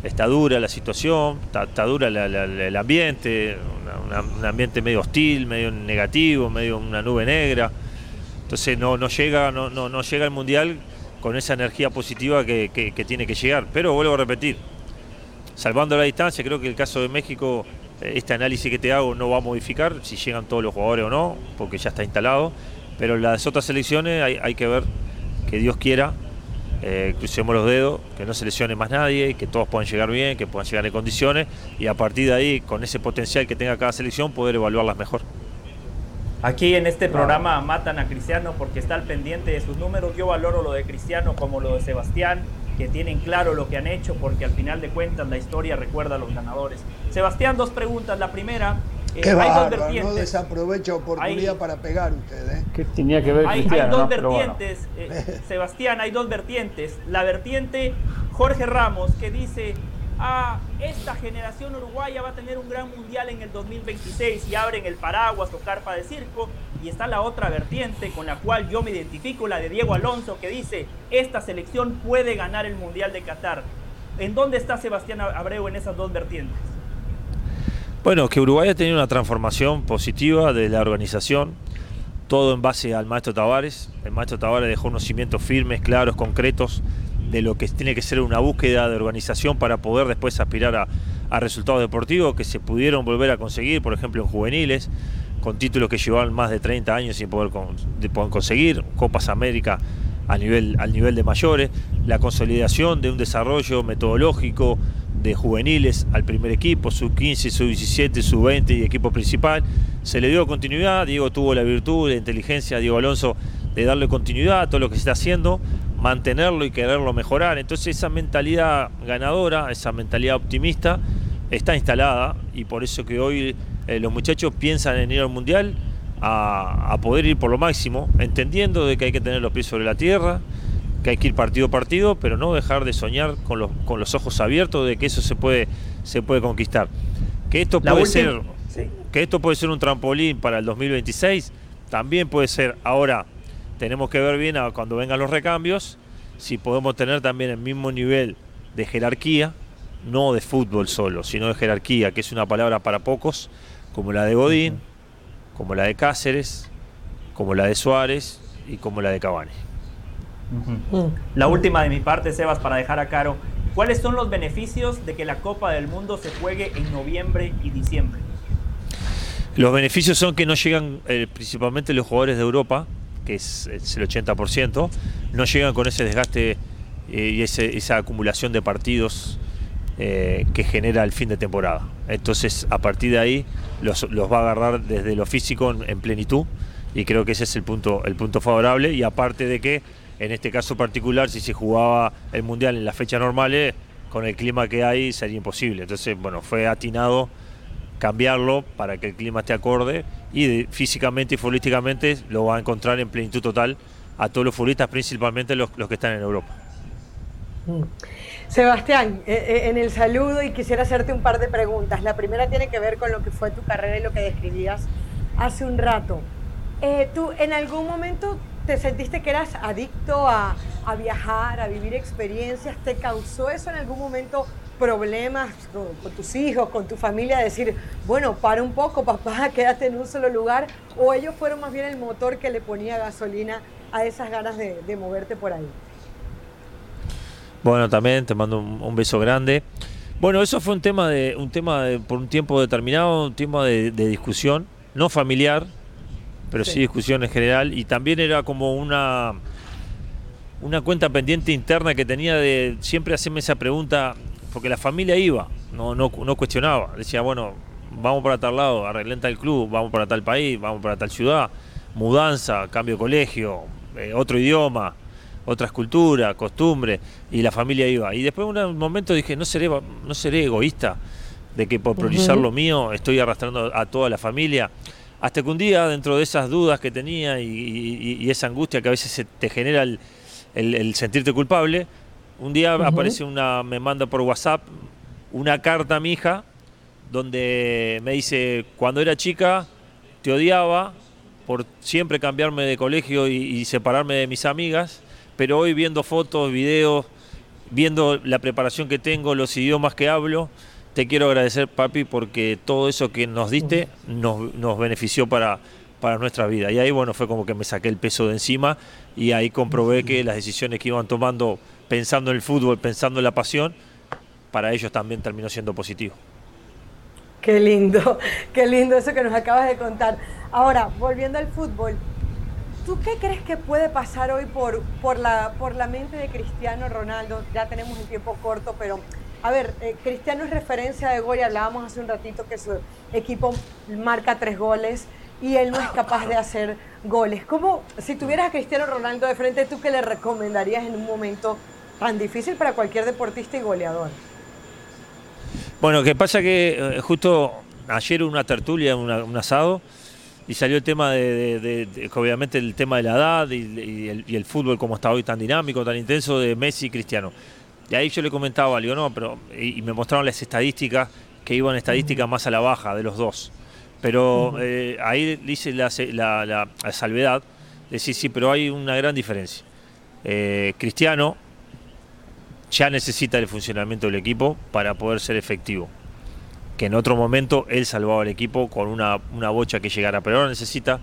está dura la situación, está, dura el ambiente, un ambiente medio hostil, medio negativo, medio una nube negra. Entonces no, no llega, no, no, llega el mundial con esa energía positiva que, tiene que llegar. Pero vuelvo a repetir, salvando la distancia, creo que el caso de México, eh, este análisis que te hago no va a modificar si llegan todos los jugadores o no, porque ya está instalado. Pero las otras selecciones hay que ver que Dios quiera eh, crucemos los dedos, que no se lesione más nadie, que todos puedan llegar bien, que puedan llegar en condiciones y a partir de ahí, con ese potencial que tenga cada selección, poder evaluarlas mejor. Aquí en este programa matan a Cristiano porque está al pendiente de sus números. Yo valoro lo de Cristiano como lo de Sebastián, que tienen claro lo que han hecho porque al final de cuentas la historia recuerda a los ganadores. Sebastián, dos preguntas. La primera, Qué bárbaro, no desaprovecha oportunidad para pegar usted. ¿eh? ¿Qué tenía que ver hay, hay dos vertientes, eh, Sebastián, hay dos vertientes. La vertiente Jorge Ramos que dice, ah, esta generación uruguaya va a tener un gran mundial en el 2026 y abren el paraguas o carpa de circo. Y está la otra vertiente con la cual yo me identifico, la de Diego Alonso, que dice, esta selección puede ganar el mundial de Qatar. ¿En dónde está Sebastián Abreu en esas dos vertientes? Bueno, que Uruguay ha tenido una transformación positiva de la organización, todo en base al maestro Tavares. El maestro Tavares dejó unos cimientos firmes, claros, concretos, de lo que tiene que ser una búsqueda de organización para poder después aspirar a, resultados deportivos que se pudieron volver a conseguir, por ejemplo en juveniles, con títulos que llevaban más de 30 años sin poder, conseguir, Copas América a nivel, al nivel de mayores, la consolidación de un desarrollo metodológico, de juveniles al primer equipo, sub 15, sub 17, sub 20 y equipo principal. Se le dio continuidad, Diego tuvo la virtud, la inteligencia, Diego Alonso, de darle continuidad a todo lo que se está haciendo, mantenerlo y quererlo mejorar. Entonces esa mentalidad ganadora, esa mentalidad optimista está instalada y por eso que hoy eh, los muchachos piensan en ir al Mundial a, a poder ir por lo máximo, entendiendo de que hay que tener los pies sobre la tierra, que hay que ir partido a partido, pero no dejar de soñar con los, con los ojos abiertos de que eso se puede, se puede conquistar. Que esto puede ser que esto puede ser un trampolín para el 2026, también puede ser. Ahora tenemos que ver bien cuando vengan los recambios si podemos tener también el mismo nivel de jerarquía, no de fútbol solo, sino de jerarquía, que es una palabra para pocos, como la de Godín, como la de Cáceres, como la de Suárez y como la de Cavani. La última de mi parte, Sebas, para dejar a Caro. ¿Cuáles son los beneficios de que la Copa del Mundo se juegue en noviembre y diciembre? Los beneficios son que no llegan, eh, principalmente los jugadores de Europa, que es, el 80%, no llegan con ese desgaste eh, y esa acumulación de partidos eh, que genera el fin de temporada. Entonces, a partir de ahí, los, va a agarrar desde lo físico en, en, plenitud y creo que ese es el punto, el punto favorable. Y aparte de que en este caso particular, si se jugaba el Mundial en las fechas normales, con el clima que hay sería imposible. Entonces, bueno, fue atinado cambiarlo para que el clima esté acorde y físicamente y futbolísticamente lo va a encontrar en plenitud total a todos los futbolistas, principalmente los, que están en Europa. Mm. Sebastián, eh, eh, en el saludo y quisiera hacerte un par de preguntas. La primera tiene que ver con lo que fue tu carrera y lo que describías hace un rato. Eh, ¿Tú en algún momento ¿Te sentiste que eras adicto a, viajar, a vivir experiencias? ¿Te causó eso en algún momento problemas con, tus hijos, con tu familia? Decir, bueno, para un poco, papá, quédate en un solo lugar. ¿O ellos fueron más bien el motor que le ponía gasolina a esas ganas de, moverte por ahí. Bueno, también te mando un, beso grande. Bueno, eso fue un tema de un tema de, por un tiempo determinado, un tema de, discusión, no familiar, pero sí. discusión en general y también era como una una cuenta pendiente interna que tenía de siempre hacerme esa pregunta porque la familia iba, no no, no cuestionaba, decía, bueno, vamos para tal lado, arreglen tal club, vamos para tal país, vamos para tal ciudad, mudanza, cambio de colegio, eh, otro idioma, otras culturas, costumbres, y la familia iba. Y después en un momento dije, no seré, no seré egoísta de que por priorizar lo mío estoy arrastrando a toda la familia. Hasta que un día, dentro de esas dudas que tenía y, esa angustia que a veces te genera el, sentirte culpable, un día aparece una, me manda por WhatsApp una carta a mi hija donde me dice, cuando era chica te odiaba por siempre cambiarme de colegio y, separarme de mis amigas, pero hoy viendo fotos, videos, viendo la preparación que tengo, los idiomas que hablo, te quiero agradecer, papi, porque todo eso que nos diste nos, nos benefició para, para nuestra vida. Y ahí, bueno, fue como que me saqué el peso de encima y ahí comprobé que las decisiones que iban tomando pensando en el fútbol, pensando en la pasión, para ellos también terminó siendo positivo. Qué lindo, qué lindo eso que nos acabas de contar. Ahora, volviendo al fútbol, ¿tú qué crees que puede pasar hoy por, por, la, por la mente de Cristiano Ronaldo? Ya tenemos un tiempo corto, pero a ver, eh, Cristiano es referencia de gol y hablábamos hace un ratito que su equipo marca tres goles y él no es capaz de hacer goles. ¿Cómo, si tuvieras a Cristiano Ronaldo de frente, tú qué le recomendarías en un momento tan difícil para cualquier deportista y goleador? Bueno, que pasa que eh, justo ayer una tertulia, un asado, y salió el tema de, obviamente el tema de la edad y, el, fútbol como está hoy tan dinámico, tan intenso de Messi y Cristiano. Y ahí yo le comentaba, digo, no, pero, y, me mostraron las estadísticas que iban estadísticas más a la baja de los dos. Pero eh, ahí dice la, la, salvedad, decir, sí, pero hay una gran diferencia. Eh, Cristiano ya necesita el funcionamiento del equipo para poder ser efectivo. Que en otro momento él salvaba al equipo con una, bocha que llegara, pero ahora necesita,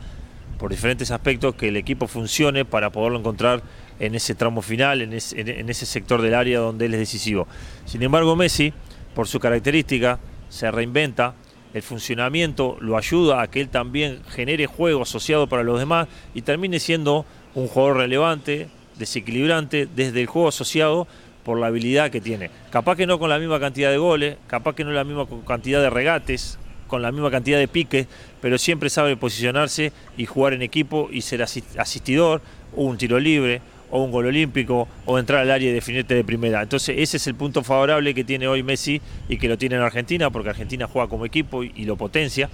por diferentes aspectos, que el equipo funcione para poderlo encontrar en ese tramo final, en ese, sector del área donde él es decisivo. Sin embargo, Messi, por su característica, se reinventa, el funcionamiento lo ayuda a que él también genere juego asociado para los demás y termine siendo un jugador relevante, desequilibrante desde el juego asociado por la habilidad que tiene. Capaz que no con la misma cantidad de goles, capaz que no la misma cantidad de regates, con la misma cantidad de piques, pero siempre sabe posicionarse y jugar en equipo y ser asistidor, un tiro libre, o un gol olímpico, o entrar al área y definirte de primera. Entonces ese es el punto favorable que tiene hoy Messi y que lo tiene en Argentina, porque Argentina juega como equipo y lo potencia.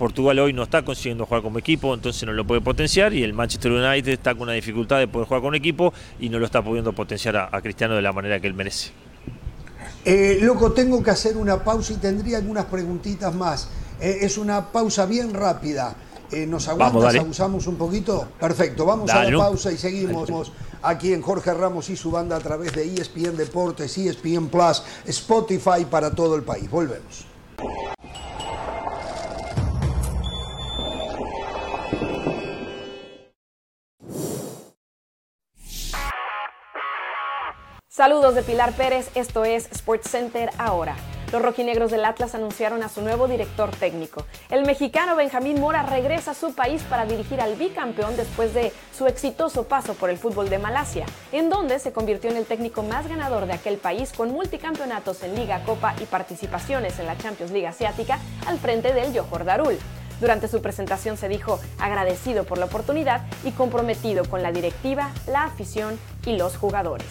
Portugal hoy no está consiguiendo jugar como equipo, entonces no lo puede potenciar y el Manchester United está con una dificultad de poder jugar con equipo y no lo está pudiendo potenciar a, Cristiano de la manera que él merece. Eh, loco, tengo que hacer una pausa y tendría algunas preguntitas más. Eh, es una pausa bien rápida. Eh, ¿Nos aguantas? ¿Abusamos un poquito? Perfecto, vamos a la pausa y seguimos aquí en Jorge Ramos y su banda a través de ESPN Deportes, ESPN Plus, Spotify para todo el país. Volvemos. Saludos de Pilar Pérez, esto es Sports Center ahora. Los rojinegros del Atlas anunciaron a su nuevo director técnico. El mexicano Benjamín Mora regresa a su país para dirigir al bicampeón después de su exitoso paso por el fútbol de Malasia, en donde se convirtió en el técnico más ganador de aquel país con multicampeonatos en Liga, Copa y participaciones en la Champions League Asiática al frente del Johor Darul. Durante su presentación se dijo agradecido por la oportunidad y comprometido con la directiva, la afición y los jugadores.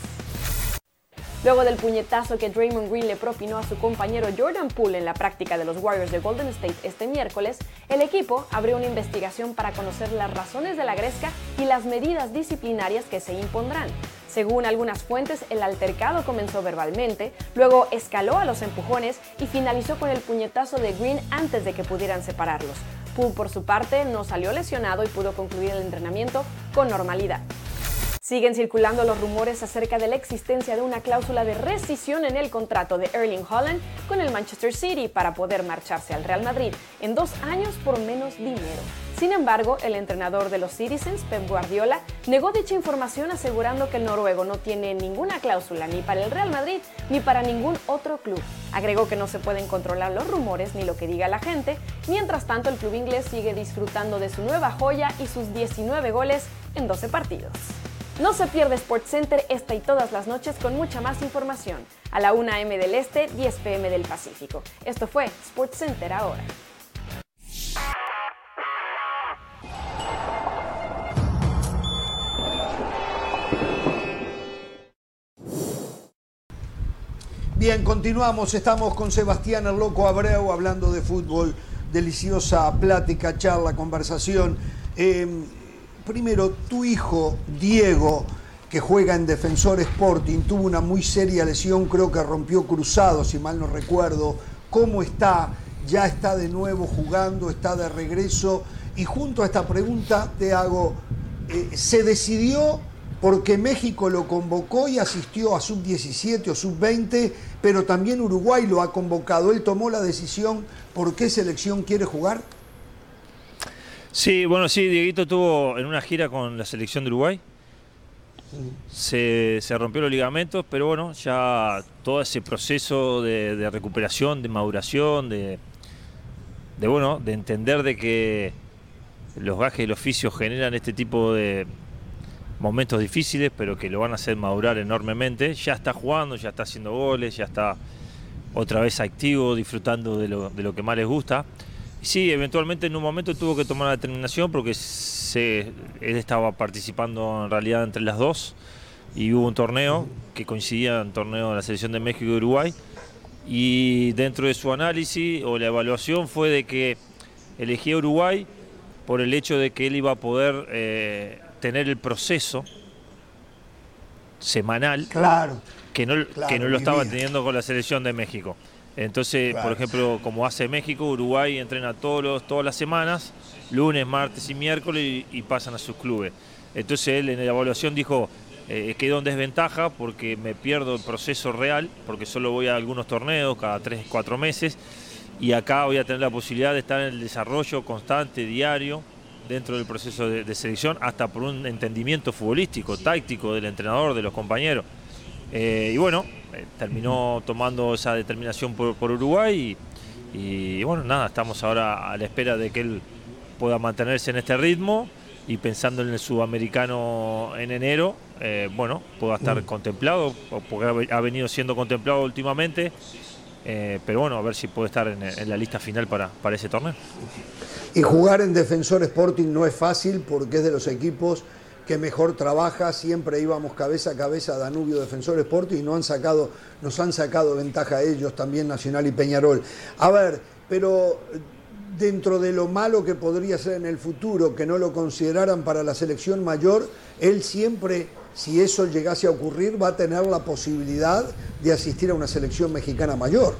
Luego del puñetazo que Draymond Green le propinó a su compañero Jordan Poole en la práctica de los Warriors de Golden State este miércoles, el equipo abrió una investigación para conocer las razones de la gresca y las medidas disciplinarias que se impondrán. Según algunas fuentes, el altercado comenzó verbalmente, luego escaló a los empujones y finalizó con el puñetazo de Green antes de que pudieran separarlos. Poole, por su parte, no salió lesionado y pudo concluir el entrenamiento con normalidad. Siguen circulando los rumores acerca de la existencia de una cláusula de rescisión en el contrato de Erling Holland con el Manchester City para poder marcharse al Real Madrid en dos años por menos dinero. Sin embargo, el entrenador de los Citizens, Pep Guardiola, negó dicha información asegurando que el noruego no tiene ninguna cláusula ni para el Real Madrid ni para ningún otro club. Agregó que no se pueden controlar los rumores ni lo que diga la gente. Mientras tanto, el club inglés sigue disfrutando de su nueva joya y sus 19 goles en 12 partidos. No se pierde SportsCenter esta y todas las noches con mucha más información. A la 1 am del Este, 10 pm del Pacífico. Esto fue SportsCenter ahora. Bien, continuamos. Estamos con Sebastián el Loco Abreu hablando de fútbol. Deliciosa plática, charla, conversación. Eh, primero, tu hijo Diego, que juega en Defensor Sporting, tuvo una muy seria lesión, creo que rompió cruzado, si mal no recuerdo. ¿Cómo está? Ya está de nuevo jugando, está de regreso. Y junto a esta pregunta te hago, eh, ¿se decidió porque México lo convocó y asistió a sub-17 o sub-20, pero también Uruguay lo ha convocado? ¿Él tomó la decisión por qué selección quiere jugar? Sí, bueno, sí, Dieguito estuvo en una gira con la selección de Uruguay. Se, rompió los ligamentos, pero bueno, ya todo ese proceso de, recuperación, de maduración, de, de, bueno, de entender de que los gajes y los oficios generan este tipo de momentos difíciles, pero que lo van a hacer madurar enormemente. Ya está jugando, ya está haciendo goles, ya está otra vez activo, disfrutando de lo, de lo que más les gusta. Sí, eventualmente en un momento tuvo que tomar la determinación porque se, él estaba participando en realidad entre las dos y hubo un torneo que coincidía en torneo de la selección de México y Uruguay. Y dentro de su análisis o la evaluación fue de que elegía Uruguay por el hecho de que él iba a poder eh, tener el proceso semanal claro, que no, que no lo estaba teniendo con la selección de México. Entonces, por ejemplo, como hace México, Uruguay entrena todos todas las semanas, lunes, martes y miércoles, y, pasan a sus clubes. Entonces él en la evaluación dijo, eh, quedo en desventaja porque me pierdo el proceso real, porque solo voy a algunos torneos cada tres, cuatro meses, y acá voy a tener la posibilidad de estar en el desarrollo constante, diario, dentro del proceso de selección, hasta por un entendimiento futbolístico, táctico del entrenador, de los compañeros. Eh, y bueno, terminó tomando esa determinación por, Uruguay y, bueno, nada, estamos ahora a la espera de que él pueda mantenerse en este ritmo y pensando en el sudamericano en enero, eh, bueno, pueda estar mm. contemplado, porque ha venido siendo contemplado últimamente, pero bueno, a ver si puede estar en, la lista final para, para ese torneo. Y jugar en Defensor Sporting no es fácil porque es de los equipos que mejor trabaja, siempre íbamos cabeza a cabeza a Danubio Defensor Sporting y no han sacado, nos han sacado ventaja ellos también Nacional y Peñarol. A ver, pero dentro de lo malo que podría ser en el futuro, que no lo consideraran para la selección mayor, él siempre, si eso llegase a ocurrir, va a tener la posibilidad de asistir a una selección mexicana mayor.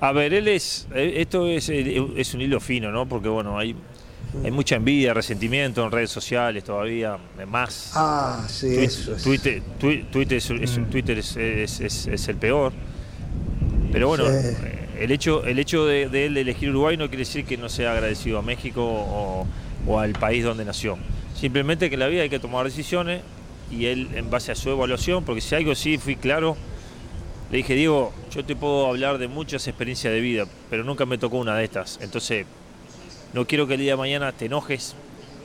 A ver, él es, eh, esto es, eh, es un hilo fino, ¿no? Porque bueno, hay hay mucha envidia, resentimiento en redes sociales todavía, más. Ah, sí, Twitter, Twitter, es, mm. Twitter es, el peor. Pero bueno, el hecho, el hecho de, él elegir Uruguay no quiere decir que no sea agradecido a México o, al país donde nació. Simplemente que en la vida hay que tomar decisiones y él en base a su evaluación, porque si algo sí fui claro, le dije, Diego, yo te puedo hablar de muchas experiencias de vida, pero nunca me tocó una de estas. Entonces, no quiero que el día de mañana te enojes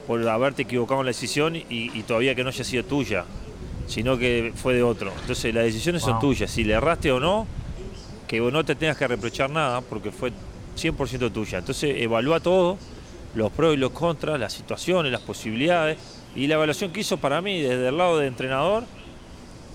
por haberte equivocado en la decisión y, todavía que no haya sido tuya, sino que fue de otro. Entonces las decisiones son tuyas, si le erraste o no, que no te tengas que reprochar nada porque fue 100% tuya. Entonces evalúa todo, los pros y los contras, las situaciones, las posibilidades. Y la evaluación que hizo para mí desde el lado de entrenador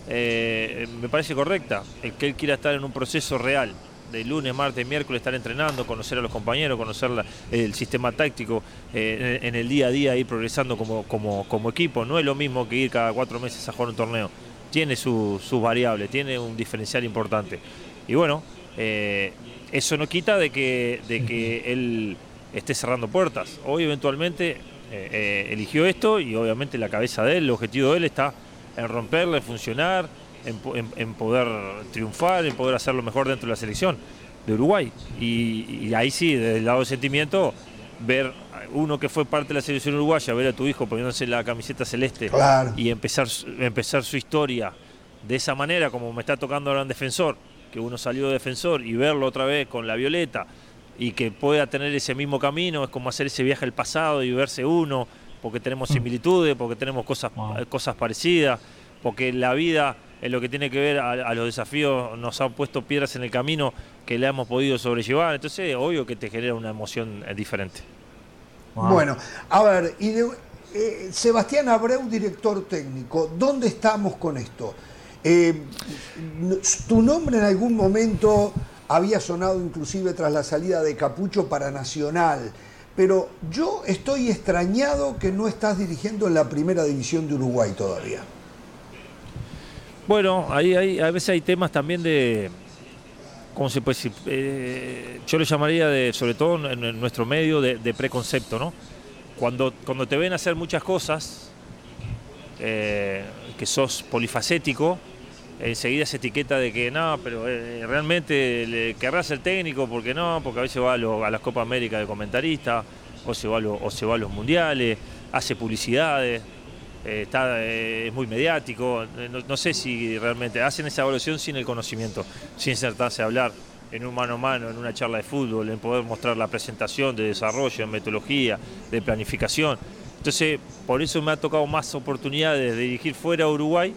eh, me parece correcta, el que él quiera estar en un proceso real de lunes, martes, miércoles estar entrenando, conocer a los compañeros, conocer el sistema táctico eh, en, el día a día, ir progresando como, como, como, equipo. No es lo mismo que ir cada cuatro meses a jugar un torneo. Tiene sus variables, tiene un diferencial importante. Y bueno, eh, eso no quita de que, de que él esté cerrando puertas. Hoy eventualmente eh, eligió esto y obviamente la cabeza de él, el objetivo de él está en romperla, en funcionar, en, poder triunfar, en poder hacerlo mejor dentro de la selección de Uruguay. Y, ahí sí, desde el lado del sentimiento, ver uno que fue parte de la selección uruguaya, ver a tu hijo poniéndose la camiseta celeste y empezar, empezar su historia de esa manera, como me está tocando ahora en defensor, que uno salió de defensor y verlo otra vez con la violeta y que pueda tener ese mismo camino, es como hacer ese viaje al pasado y verse uno, porque tenemos mm. similitudes, porque tenemos cosas, cosas parecidas, porque la vida en lo que tiene que ver a, los desafíos nos han puesto piedras en el camino que le hemos podido sobrellevar, entonces obvio que te genera una emoción eh, diferente. Bueno, a ver, y eh, Sebastián Abreu, director técnico, ¿dónde estamos con esto? Eh, tu nombre en algún momento había sonado inclusive tras la salida de Capucho para Nacional, pero yo estoy extrañado que no estás dirigiendo en la primera división de Uruguay todavía. Bueno, ahí, hay, a veces hay temas también de, ¿cómo se puede decir? Eh, yo lo llamaría, de, sobre todo en, nuestro medio, de, preconcepto, ¿no? Cuando, cuando te ven hacer muchas cosas, eh, que sos polifacético, enseguida se etiqueta de que no, pero eh, realmente le querrás ser técnico, porque no, porque a veces va a, las Copa América de comentarista, o se, va a o se va a los mundiales, hace publicidades, eh, está, eh, es muy mediático, no, sé si realmente hacen esa evaluación sin el conocimiento, sin sentarse a hablar en un mano a mano, en una charla de fútbol, en poder mostrar la presentación de desarrollo, de metodología, de planificación. Entonces, por eso me ha tocado más oportunidades de dirigir fuera a Uruguay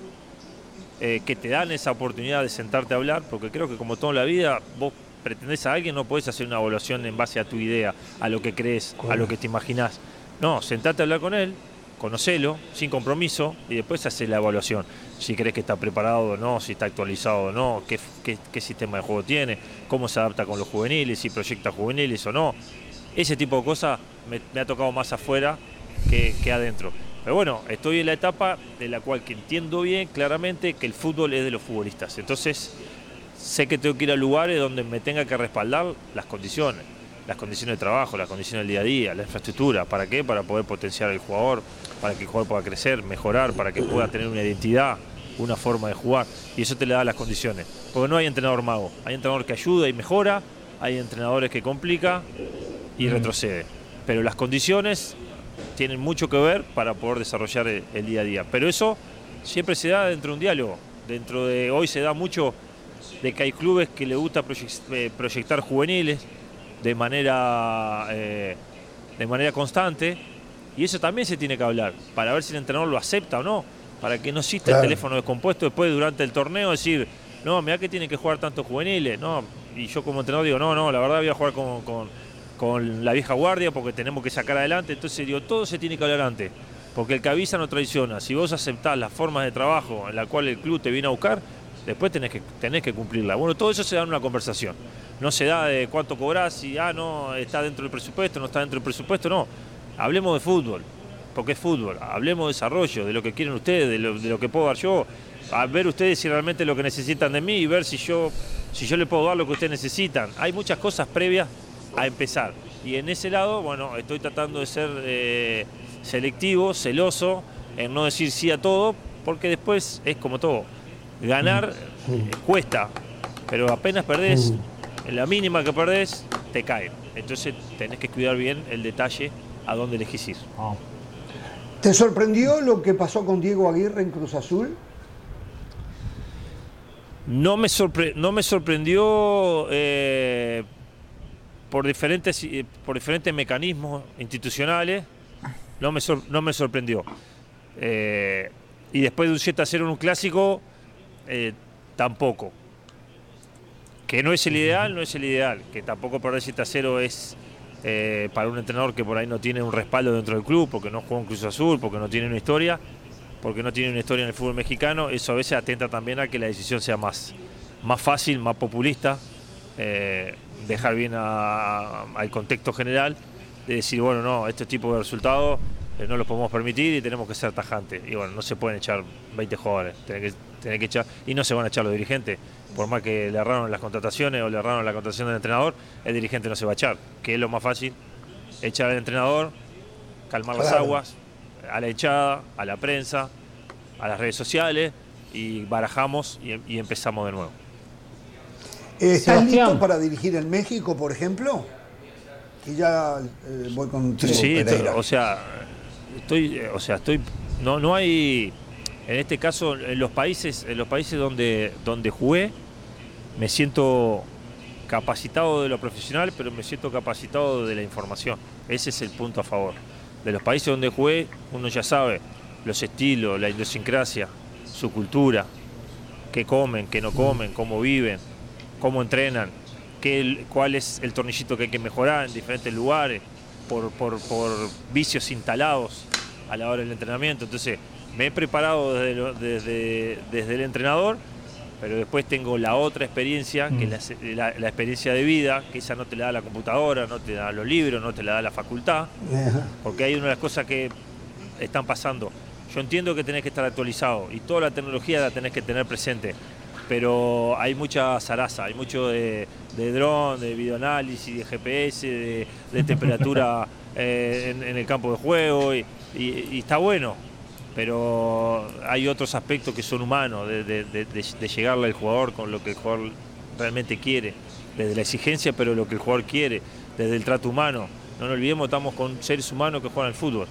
eh, que te dan esa oportunidad de sentarte a hablar, porque creo que como toda la vida, vos pretendés a alguien, no podés hacer una evaluación en base a tu idea, a lo que crees, a lo que te imaginás. No, sentarte a hablar con él, conocelo, sin compromiso, y después haces la evaluación. Si crees que está preparado o no, si está actualizado o no, qué, sistema de juego tiene, cómo se adapta con los juveniles, si proyecta juveniles o no. Ese tipo de cosas me, ha tocado más afuera que, que adentro. Pero bueno, estoy en la etapa de la cual que entiendo bien claramente que el fútbol es de los futbolistas. Entonces, sé que tengo que ir a lugares donde me tenga que respaldar las condiciones, las condiciones de trabajo, las condiciones del día a día, la infraestructura. ¿Para qué? Para poder potenciar al jugador, para que el jugador pueda crecer, mejorar, para que pueda tener una identidad, una forma de jugar. Y eso te le da las condiciones. Porque no hay entrenador mago. Hay entrenador que ayuda y mejora, hay entrenadores que complica y retrocede. Pero las condiciones tienen mucho que ver para poder desarrollar el, día a día. Pero eso siempre se da dentro de un diálogo. Dentro de hoy se da mucho de que hay clubes que le gusta eh, proyectar juveniles de manera, eh, de manera constante y eso también se tiene que hablar para ver si el entrenador lo acepta o no, para que no exista el teléfono descompuesto después durante el torneo decir, no, mira que tiene que jugar tantos juveniles, no, y yo como entrenador digo, no, no, la verdad voy a jugar con con la vieja guardia porque tenemos que sacar adelante. Entonces digo, todo se tiene que hablar antes, porque el que avisa no traiciona. Si vos aceptás las formas de trabajo en la cual el club te viene a buscar, después tenés que, tenés que cumplirla. Bueno, todo eso se da en una conversación. No se da de cuánto cobrás, si ah, no, está dentro del presupuesto, no está dentro del presupuesto, no. Hablemos de fútbol, porque es fútbol. Hablemos de desarrollo, de lo que quieren ustedes, de lo, de lo que puedo dar yo. A ver ustedes si realmente lo que necesitan de mí y ver si yo, si yo le puedo dar lo que ustedes necesitan. Hay muchas cosas previas a empezar. Y en ese lado, bueno, estoy tratando de ser eh, selectivo, celoso, en no decir sí a todo, porque después es como todo. Ganar eh, cuesta, pero apenas perdés, en la mínima que perdés, te cae. Entonces tenés que cuidar bien el detalle a dónde elegís ir. Ah. ¿Te sorprendió lo que pasó con Diego Aguirre en Cruz Azul? No me, no me sorprendió eh, por diferentes, eh, por diferentes mecanismos institucionales, no me, no me sorprendió. Eh, y después de un 7 a 0 en un clásico, eh, tampoco. Que no es el ideal, no es el ideal. Que tampoco perder 7 a 0 es para un entrenador que por ahí no tiene un respaldo dentro del club, porque no juega en Cruz Azul, porque no tiene una historia, porque no tiene una historia en el fútbol mexicano. Eso a veces atenta también a que la decisión sea más, más fácil, más populista dejar bien al contexto general, de decir, bueno, no, este tipo de resultados eh, no los podemos permitir y tenemos que ser tajantes. Y bueno, no se pueden echar 20 jugadores, tienen que, que echar, y no se van a echar los dirigentes. Por más que le erraron las contrataciones o le erraron la contratación del entrenador, el dirigente no se va a echar, que es lo más fácil, echar al entrenador calmar las aguas, a la echada, a la prensa, a las redes sociales y barajamos y, empezamos de nuevo. ¿Estás listo para dirigir en México, por ejemplo? Y ya eh, voy con Sí, o sea, estoy, o sea, estoy, no, no hay, en este caso, en los países, en los países donde, donde jugué, me siento capacitado de lo profesional, pero me siento capacitado de la información. Ese es el punto a favor. De los países donde jugué, uno ya sabe los estilos, la idiosincrasia, su cultura, qué comen, qué no comen, cómo viven, cómo entrenan, qué, cuál es el tornillito que hay que mejorar en diferentes lugares, por, por, vicios instalados a la hora del entrenamiento. Entonces, me he preparado desde, desde el entrenador pero después tengo la otra experiencia, que es mm. la, experiencia de vida, que esa no te la da la computadora, no te da los libros, no te la da la facultad, porque hay una de las cosas que están pasando. Yo entiendo que tenés que estar actualizado y toda la tecnología la tenés que tener presente, pero hay mucha zaraza, hay mucho de, de dron, de videoanálisis, de GPS, de, temperatura eh, en, el campo de juego y está bueno, pero hay otros aspectos que son humanos, de, llegarle al jugador con lo que el jugador realmente quiere, desde la exigencia, pero lo que el jugador quiere, desde el trato humano. No nos olvidemos, estamos con seres humanos que juegan al fútbol.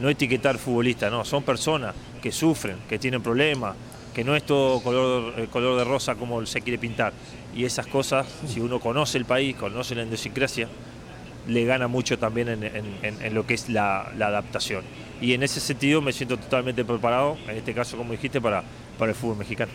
No etiquetar futbolistas, no, son personas que sufren, que tienen problemas, que no es todo color, eh, color de rosa como se quiere pintar. Y esas cosas, si uno conoce el país, conoce la idiosincrasia, le gana mucho también en, lo que es la adaptación y en ese sentido me siento totalmente preparado, en este caso como dijiste, para, para el fútbol mexicano.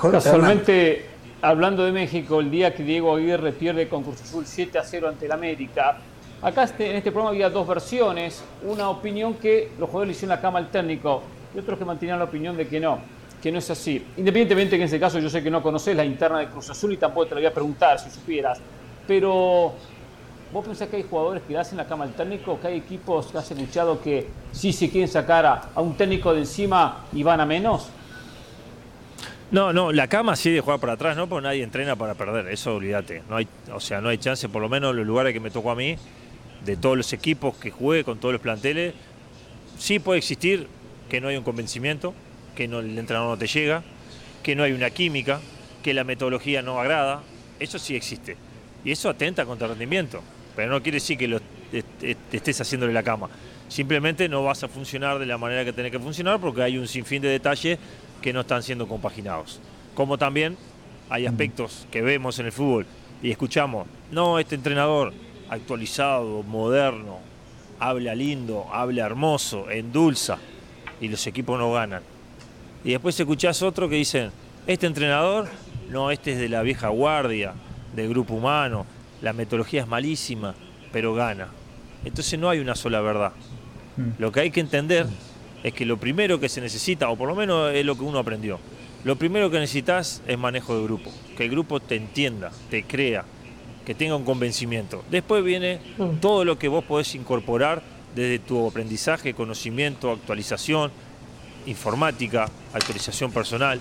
Casualmente, hablando de México, el día que Diego Aguirre pierde con Cruz Azul 7 a 0 ante el América, acá este, en este programa había dos versiones, una opinión que los jugadores le hicieron la cama al técnico y otros que mantenían la opinión de que no, que no es así. Independientemente que en ese caso yo sé que no conoces la interna de Cruz Azul y tampoco te lo voy a preguntar si supieras, pero ¿Vos pensás que hay jugadores que hacen la cama al técnico? ¿Que hay equipos que has escuchado que sí se quieren sacar a, un técnico de encima y van a menos? No, no, la cama sí de jugar para atrás, ¿no? Porque nadie entrena para perder, eso olvídate. No hay, o sea, no hay chance, por lo menos en los lugares que me tocó a mí, de todos los equipos que jugué, con todos los planteles, sí puede existir que no hay un convencimiento, que no, el entrenador no te llega, que no hay una química, que la metodología no agrada, eso sí existe. Y eso atenta contra el rendimiento pero no quiere decir que lo estés haciéndole la cama. Simplemente no vas a funcionar de la manera que tenés que funcionar porque hay un sinfín de detalles que no están siendo compaginados. Como también hay aspectos que vemos en el fútbol y escuchamos, no, este entrenador actualizado, moderno, habla lindo, habla hermoso, endulza, y los equipos no ganan. Y después escuchás otro que dicen, este entrenador, no, este es de la vieja guardia, del grupo humano, la metodología es malísima, pero gana. Entonces no hay una sola verdad. Mm. Lo que hay que entender es que lo primero que se necesita, o por lo menos es lo que uno aprendió, lo primero que necesitas es manejo de grupo, que el grupo te entienda, te crea, que tenga un convencimiento. Después viene mm. todo lo que vos podés incorporar desde tu aprendizaje, conocimiento, actualización, informática, actualización personal.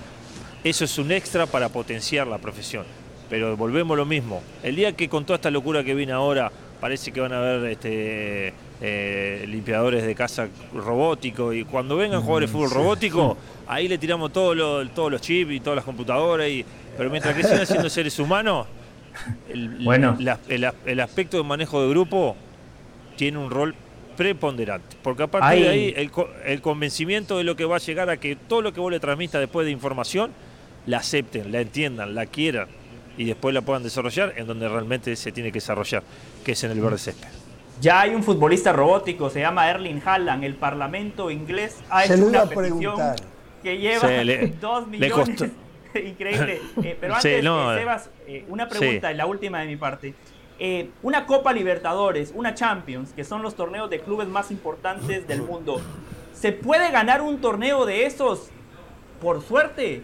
Eso es un extra para potenciar la profesión pero volvemos lo mismo. El día que con toda esta locura que viene ahora, parece que van a haber este, eh, limpiadores de casa robóticos y cuando vengan jugadores de fútbol robótico, ahí le tiramos todos los, todos los chips y todas las computadoras, y, pero mientras que sigan siendo seres humanos, el, bueno. el, aspecto de manejo de grupo tiene un rol preponderante, porque aparte de ahí el, el convencimiento de lo que va a llegar a que todo lo que vos le transmitas después de información, la acepten, la entiendan, la quieran y después la puedan desarrollar en donde realmente se tiene que desarrollar, que es en el verde césped. Ya hay un futbolista robótico, se llama Erling Haaland. El Parlamento inglés ha hecho una petición que lleva dos millones. Increíble. Eh, pero antes, eh, Sebas, eh, una pregunta, en la última de mi parte. una Copa Libertadores, una Champions, que son los torneos de clubes más importantes del mundo. ¿Se puede ganar un torneo de esos por suerte?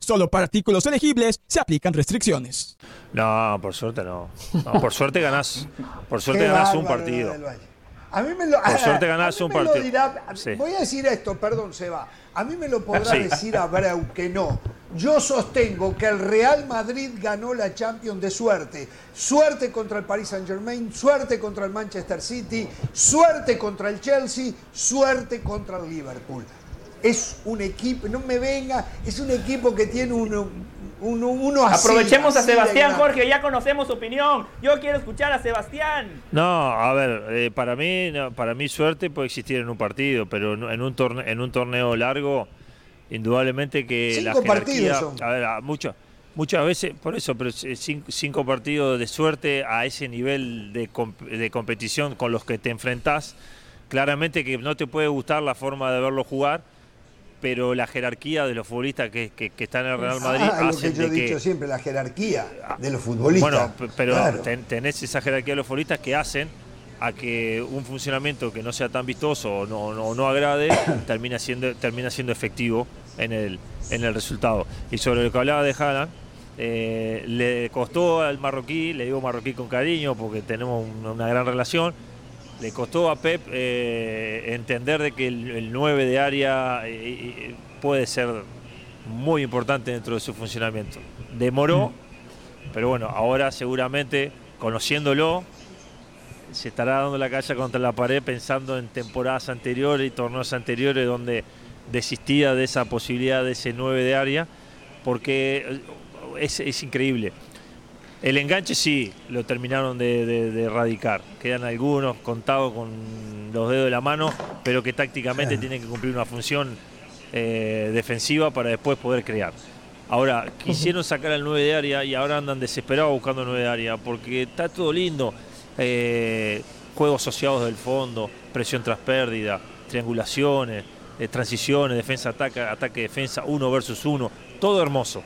Solo para artículos elegibles se aplican restricciones. No, por suerte no. No, por suerte ganás. Por suerte ganás un partido. A mí me lo, Por suerte ganás un partido. dirá- Sí. Voy a decir esto, perdón, Seba. A mí me lo podrá Sí. decir Abreu que no. Yo sostengo que el Real Madrid ganó la Champions de suerte. Suerte contra el Paris Saint Germain, suerte contra el Manchester City, suerte contra el Chelsea, suerte contra el Liverpool. Es un equipo, no me venga, es un equipo que tiene uno, uno, uno así, Aprovechemos a así Sebastián. Jorge, ya conocemos su opinión. Yo quiero escuchar a Sebastián. No, a ver, eh, para mí, no, para mí suerte puede existir en un partido, pero en un torneo, en un torneo largo, indudablemente que la Cinco jerarquía, partidos son. a ver, a muchas muchas veces, por eso, pero cinco, cinco partidos de suerte a ese nivel de, comp- de competición con los que te enfrentás, claramente que no te puede gustar la forma de verlo jugar, pero la jerarquía de los futbolistas que, que- que están en el Real Madrid Ah, lo que yo he que dicho siempre, la jerarquía de los futbolistas. bueno, pero Claro. ten- tenés esa jerarquía de los futbolistas que hacen a que un funcionamiento que no sea tan vistoso o no, no, no agrade termina siendo, termina siendo efectivo en el, en el resultado. Y sobre lo que hablaba de Haaland, eh, le costó al marroquí, le digo marroquí con cariño porque tenemos un- una gran relación, le costó a Pep eh, entender de que el, el 9 de área eh, eh, puede ser muy importante dentro de su funcionamiento. Demoró, pero bueno, ahora seguramente, conociéndolo, se estará dando la calle contra la pared pensando en temporadas anteriores y torneos anteriores donde desistía de esa posibilidad de ese 9 de área, porque es, es increíble. El enganche sí, lo terminaron de, de- de erradicar. Quedan algunos contados con los dedos de la mano, pero que tácticamente tienen que cumplir una función eh, defensiva para después poder crear. Ahora, quisieron sacar al 9 de área y ahora andan desesperados buscando 9 de área, porque está todo lindo. eh, juegos asociados del fondo, presión tras pérdida, triangulaciones, eh, transiciones, defensa, ataque, ataque, defensa, uno versus uno, todo hermoso.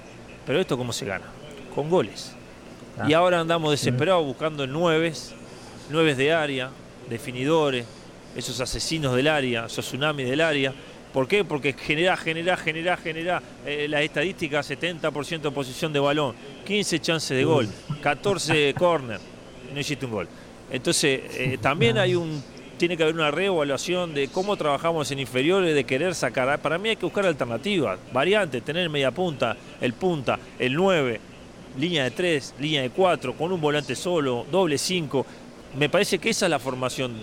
Pero esto cómo se gana? Con goles. Y ahora andamos desesperados buscando el 9, 9 de área, definidores, esos asesinos del área, esos tsunamis del área. ¿Por qué? Porque genera, genera, genera, genera eh, las estadísticas, 70% de posición de balón, 15 chances de gol, 14 corner, no hiciste un gol. Entonces, eh, también hay un tiene que haber una reevaluación de cómo trabajamos en inferiores, de querer sacar. Para mí hay que buscar alternativas, variantes, tener media punta, el punta, el 9, línea de 3, línea de 4, con un volante solo, doble 5. Me parece que esa es la formación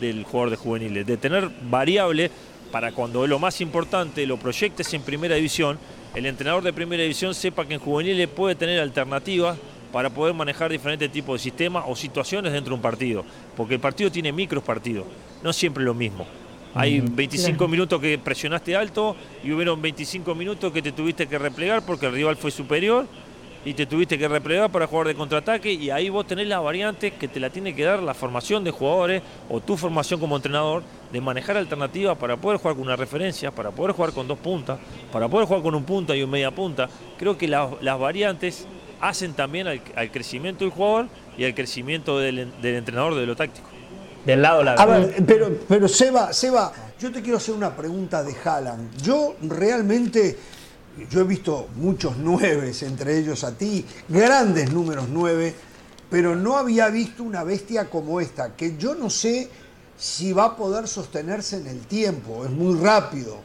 de- del jugador de juveniles, de tener variable para cuando lo más importante lo proyectes en primera división, el entrenador de primera división sepa que en juveniles puede tener alternativas para poder manejar diferentes tipos de sistemas o situaciones dentro de un partido, porque el partido tiene micros partidos, no siempre lo mismo. Hay 25 minutos que presionaste alto y hubieron 25 minutos que te tuviste que replegar porque el rival fue superior y te tuviste que replegar para jugar de contraataque y ahí vos tenés las variantes que te la tiene que dar la formación de jugadores o tu formación como entrenador de manejar alternativas para poder jugar con una referencia, para poder jugar con dos puntas, para poder jugar con un punta y un media punta. Creo que la- las variantes hacen también al, al crecimiento del jugador y al crecimiento del, del entrenador de lo táctico. Del lado la A ver, pero, pero Seba, Seba, yo te quiero hacer una pregunta de Haaland. Yo realmente, yo he visto muchos nueves, entre ellos a ti, grandes números nueve, pero no había visto una bestia como esta, que yo no sé si va a poder sostenerse en el tiempo, es muy rápido.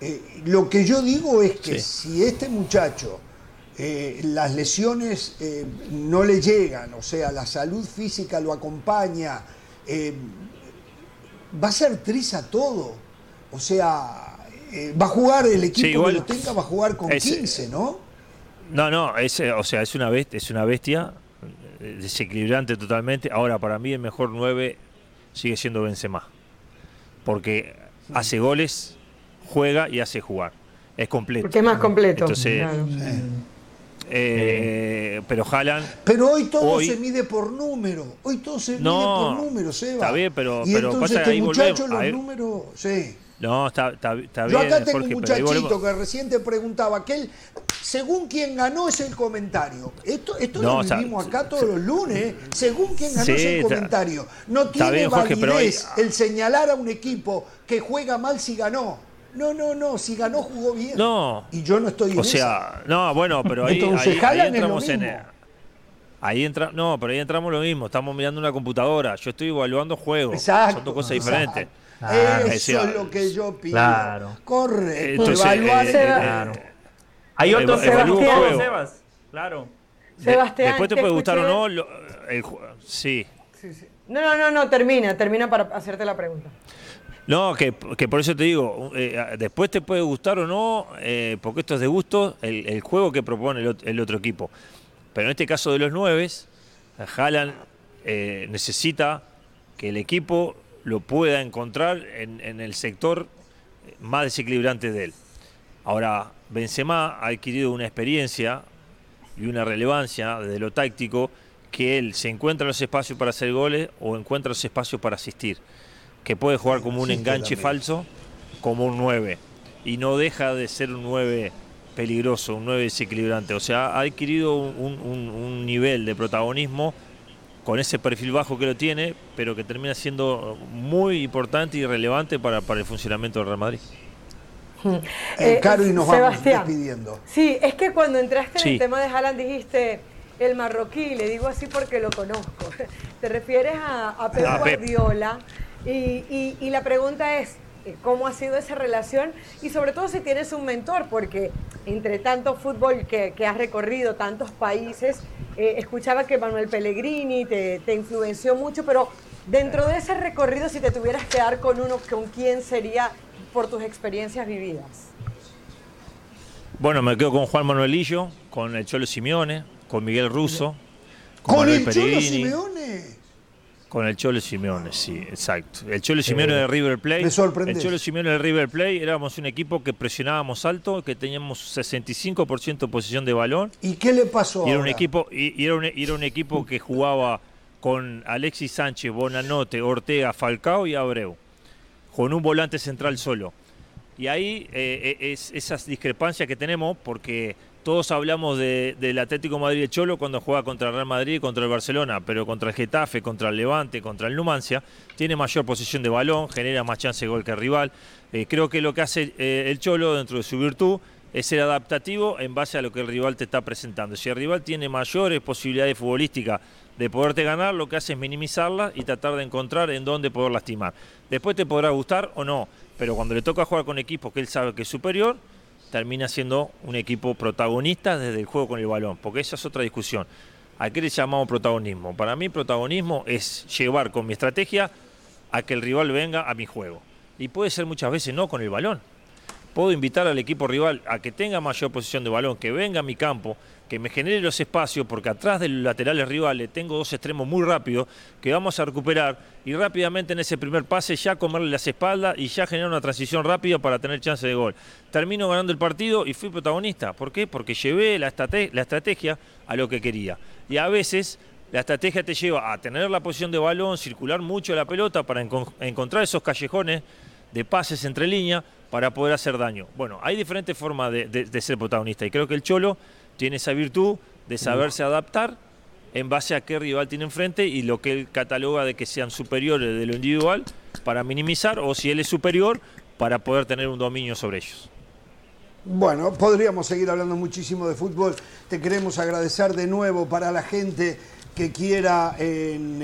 Eh, lo que yo digo es que si este muchacho eh, las lesiones eh, no le llegan, o sea, la salud física lo acompaña, va a ser triza todo. O sea, eh, va a jugar el equipo Sí, igual- que lo tenga, va a jugar con Ese- 15, ¿no? No, no, es, eh, o sea, es una bestia, es una bestia eh, desequilibrante totalmente. Ahora, para mí el mejor 9 sigue siendo Benzema. Porque hace goles juega y hace jugar. Es completo. Porque es más completo. Entonces, eh, pero Haaland. Pero hoy todo se mide por número. Hoy todo se mide por número, Seba. Está bien, pero, y pero entonces este muchacho, los números. Sí. No, está, está, está Yo bien. acá tengo un muchachito que recién te preguntaba que él, según quien ganó es el comentario. Esto, esto lo vivimos acá todos los lunes. Según quien ganó es el comentario. No tiene validez el señalar a un equipo que juega mal si ganó. No, no, no, si ganó jugó bien. No. Y yo no estoy en O sea, no, bueno, pero ahí, Entonces, ahí, entramos en Ahí entra, no, pero ahí entramos lo mismo, estamos mirando una computadora, yo estoy evaluando juegos, exacto, son dos cosas diferentes. Eso es lo que yo pido. Claro. Correcto. Evaluar. Eh, claro. Hay otros Sebastián. Sebas. Claro. Sebastián, Después te, puede gustar o no. el, sí. Sí, sí. No, no, no, no, termina, termina para hacerte la pregunta. No, que, que, por eso te digo, eh, después te puede gustar o no, eh, porque esto es de gusto, el, el juego que propone el, el, otro equipo. Pero en este caso de los nueve, Haaland eh, necesita que el equipo lo pueda encontrar en, en, el sector más desequilibrante de él. Ahora, Benzema ha adquirido una experiencia y una relevancia desde lo táctico que él se encuentra los espacios para hacer goles o encuentra los espacios para asistir que puede jugar como un enganche falso, como un 9. Y no deja de ser un 9 peligroso, un 9 desequilibrante. O sea, ha adquirido un, un, nivel de protagonismo con ese perfil bajo que lo tiene, pero que termina siendo muy importante y relevante para, para el funcionamiento del Real Madrid. Eh, eh, Caro, y nos vamos despidiendo. Sí, es que cuando entraste en el tema de Haaland dijiste el marroquí, le digo así porque lo conozco. Te refieres a, a Pep Guardiola. Y, y, la pregunta es, ¿cómo ha sido esa relación? Y sobre todo si tienes un mentor, porque entre tanto fútbol que, que has recorrido, tantos países, eh, escuchaba que Manuel Pellegrini te, te, influenció mucho, pero dentro de ese recorrido, si te tuvieras que dar con uno, ¿con quién sería por tus experiencias vividas? Bueno, me quedo con Juan Manuelillo, con el Cholo Simeone, con Miguel Russo. ¿Con, ¿Con el Cholo Simeone? Con el Cholo Simeone, sí, exacto. El Cholo Simeone de River Plate. Me El Cholo Simeone de River Plate éramos un equipo que presionábamos alto, que teníamos 65% de posición de balón. ¿Y qué le pasó? Y era un equipo, y, era, un, era un equipo que jugaba con Alexis Sánchez, Bonanote, Ortega, Falcao y Abreu, con un volante central solo. Y ahí eh, es esas discrepancias que tenemos, porque todos hablamos del Atlético Madrid de Cholo cuando juega contra el Real Madrid y contra el Barcelona, pero contra el Getafe, contra el Levante, contra el Numancia, tiene mayor posición de balón, genera más chance de gol que el rival. Eh, creo que lo que hace eh, el Cholo dentro de su virtud es ser adaptativo en base a lo que el rival te está presentando. Si el rival tiene mayores posibilidades futbolísticas de poderte ganar, lo que hace es minimizarlas y tratar de encontrar en dónde poder lastimar. Después te podrá gustar o no, pero cuando le toca jugar con equipos que él sabe que es superior, termina siendo un equipo protagonista desde el juego con el balón, porque esa es otra discusión. ¿A qué le llamamos protagonismo? Para mí protagonismo es llevar con mi estrategia a que el rival venga a mi juego. Y puede ser muchas veces no con el balón. Puedo invitar al equipo rival a que tenga mayor posición de balón, que venga a mi campo, que me genere los espacios, porque atrás de los laterales rivales tengo dos extremos muy rápidos que vamos a recuperar y rápidamente en ese primer pase ya comerle las espaldas y ya generar una transición rápida para tener chance de gol. Termino ganando el partido y fui protagonista. ¿Por qué? Porque llevé la, estrategia a lo que quería. Y a veces la estrategia te lleva a tener la posición de balón, circular mucho la pelota para encontrar esos callejones de pases entre líneas para poder hacer daño. Bueno, hay diferentes formas de ser protagonista y creo que el Cholo tiene esa virtud de saberse adaptar en base a qué rival tiene enfrente y lo que él cataloga de que sean superiores de lo individual para minimizar o si él es superior para poder tener un dominio sobre ellos. Bueno, podríamos seguir hablando muchísimo de fútbol. Te queremos agradecer de nuevo para la gente que quiera en,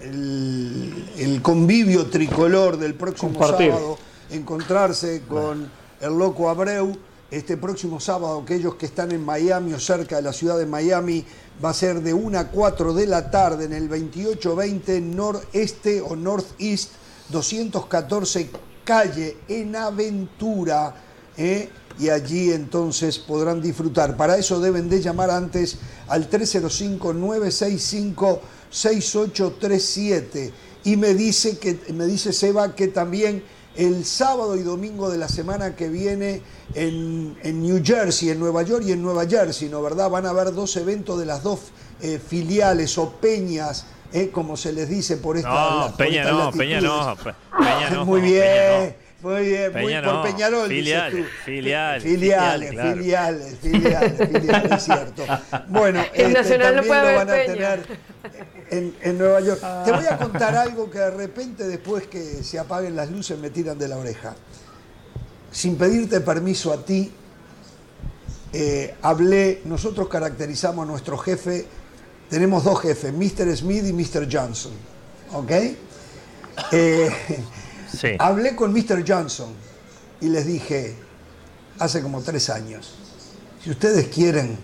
el, el, convivio tricolor del próximo sábado encontrarse con el loco Abreu este próximo sábado, aquellos que están en Miami o cerca de la ciudad de Miami, va a ser de 1 a 4 de la tarde en el 2820 noreste o northeast 214 calle en Aventura. ¿eh? Y allí entonces podrán disfrutar. Para eso deben de llamar antes al 305-965-6837. Y me dice, que, me dice Seba que también el sábado y domingo de la semana que viene en, en New Jersey, en Nueva York y en Nueva Jersey, ¿no verdad? Van a haber dos eventos de las dos eh, filiales o peñas, eh, como se les dice por esta No, por Peña no, Peña no. Peña no. Muy Peña bien, muy bien, muy Peña por no. Peñarol. dices Filiales, tú. filiales, filiales, filiales, claro. filiales, filiales, filiales, es cierto. Bueno, este, En Nacional no también puede lo haber van a tener en, en Nueva York. Te voy a contar algo que de repente después que se apaguen las luces me tiran de la oreja. Sin pedirte permiso a ti, eh, hablé, nosotros caracterizamos a nuestro jefe, tenemos dos jefes, Mr. Smith y Mr. Johnson, ¿ok? Eh, Sí. Hablé con Mr. Johnson y les dije, hace como tres años, si ustedes quieren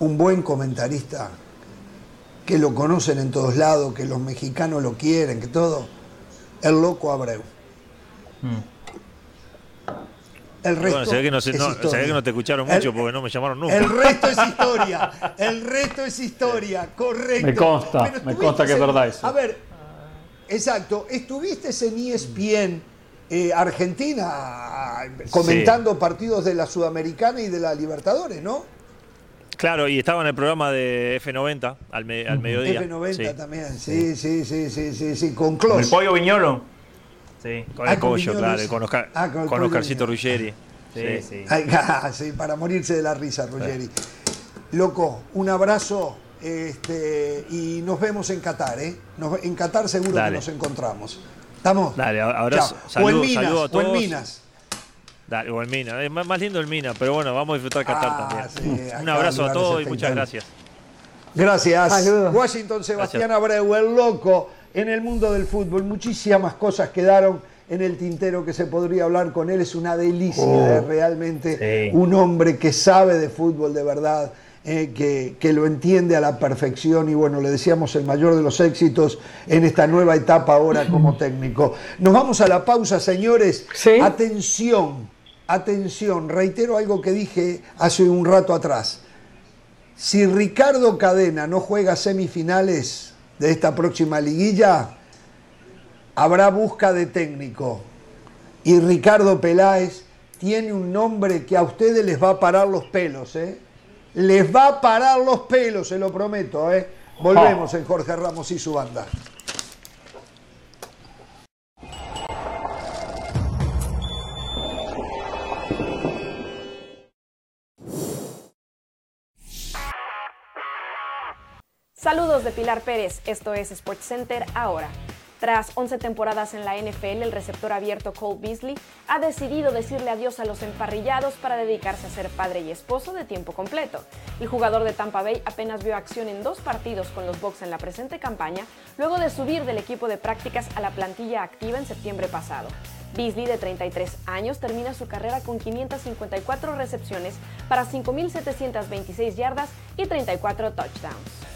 un buen comentarista, que lo conocen en todos lados, que los mexicanos lo quieren, que todo, el loco Abreu. El resto Bueno, se ve que no, se- es no- se historia. ve que no te escucharon El- mucho porque no me llamaron nunca. El resto es historia. El resto es historia, correcto. Me consta, me consta que es verdad eso. A ver, exacto. Estuviste en ESPN eh, Argentina comentando partidos de la Sudamericana y de la Libertadores, ¿no? Claro, y estaba en el programa de F90 al, me- al mediodía. F90 Sí. también. Sí, sí, sí, sí, sí, sí, con Con el Clos. pollo viñolo. Sí. Con Ah, el pollo, claro, con, Oscar, Ah, con Oscarcito. Ruggeri. Sí, sí. Ah, sí, para morirse de la risa, Ruggeri. Loco, un abrazo este, y nos vemos en Qatar, ¿eh? Nos- en Qatar seguro Dale. que nos encontramos. ¿Estamos? Dale, abrazo, Chao. o en saludo- Minas, saludo a o en todos. Minas. Dale, o el Mina. Es más, lindo el Mina, pero bueno, vamos a disfrutar Qatar Ah, también. sí, Un abrazo a todos y muchas gracias. Gracias. Saludos. Washington Sebastián Abreu, el loco en el mundo del fútbol. Muchísimas cosas quedaron en el tintero que se podría hablar con él. Es una delicia, eh, realmente. Sí. Un hombre que sabe de fútbol de verdad. eh, que, que lo entiende a la perfección y bueno, le decíamos el mayor de los éxitos en esta nueva etapa ahora como técnico. Nos vamos a la pausa, señores. Sí. Atención, atención, reitero algo que dije hace un rato atrás. Si Ricardo Cadena no juega semifinales de esta próxima liguilla, habrá busca de técnico. Y Ricardo Peláez tiene un nombre que a ustedes les va a parar los pelos, ¿eh? Les va a parar los pelos, se lo prometo, ¿eh? Volvemos en Jorge Ramos y su banda. Saludos de Pilar Pérez, esto es SportsCenter ahora. Tras 11 temporadas en la NFL, el receptor abierto Cole Beasley ha decidido decirle adiós a los emparrillados para dedicarse a ser padre y esposo de tiempo completo. El jugador de Tampa Bay apenas vio acción en dos partidos con los Bucks en la presente campaña, luego de subir del equipo de prácticas a la plantilla activa en septiembre pasado. Beasley, de 33 años, termina su carrera con 554 recepciones para 5.726 yardas y 34 touchdowns.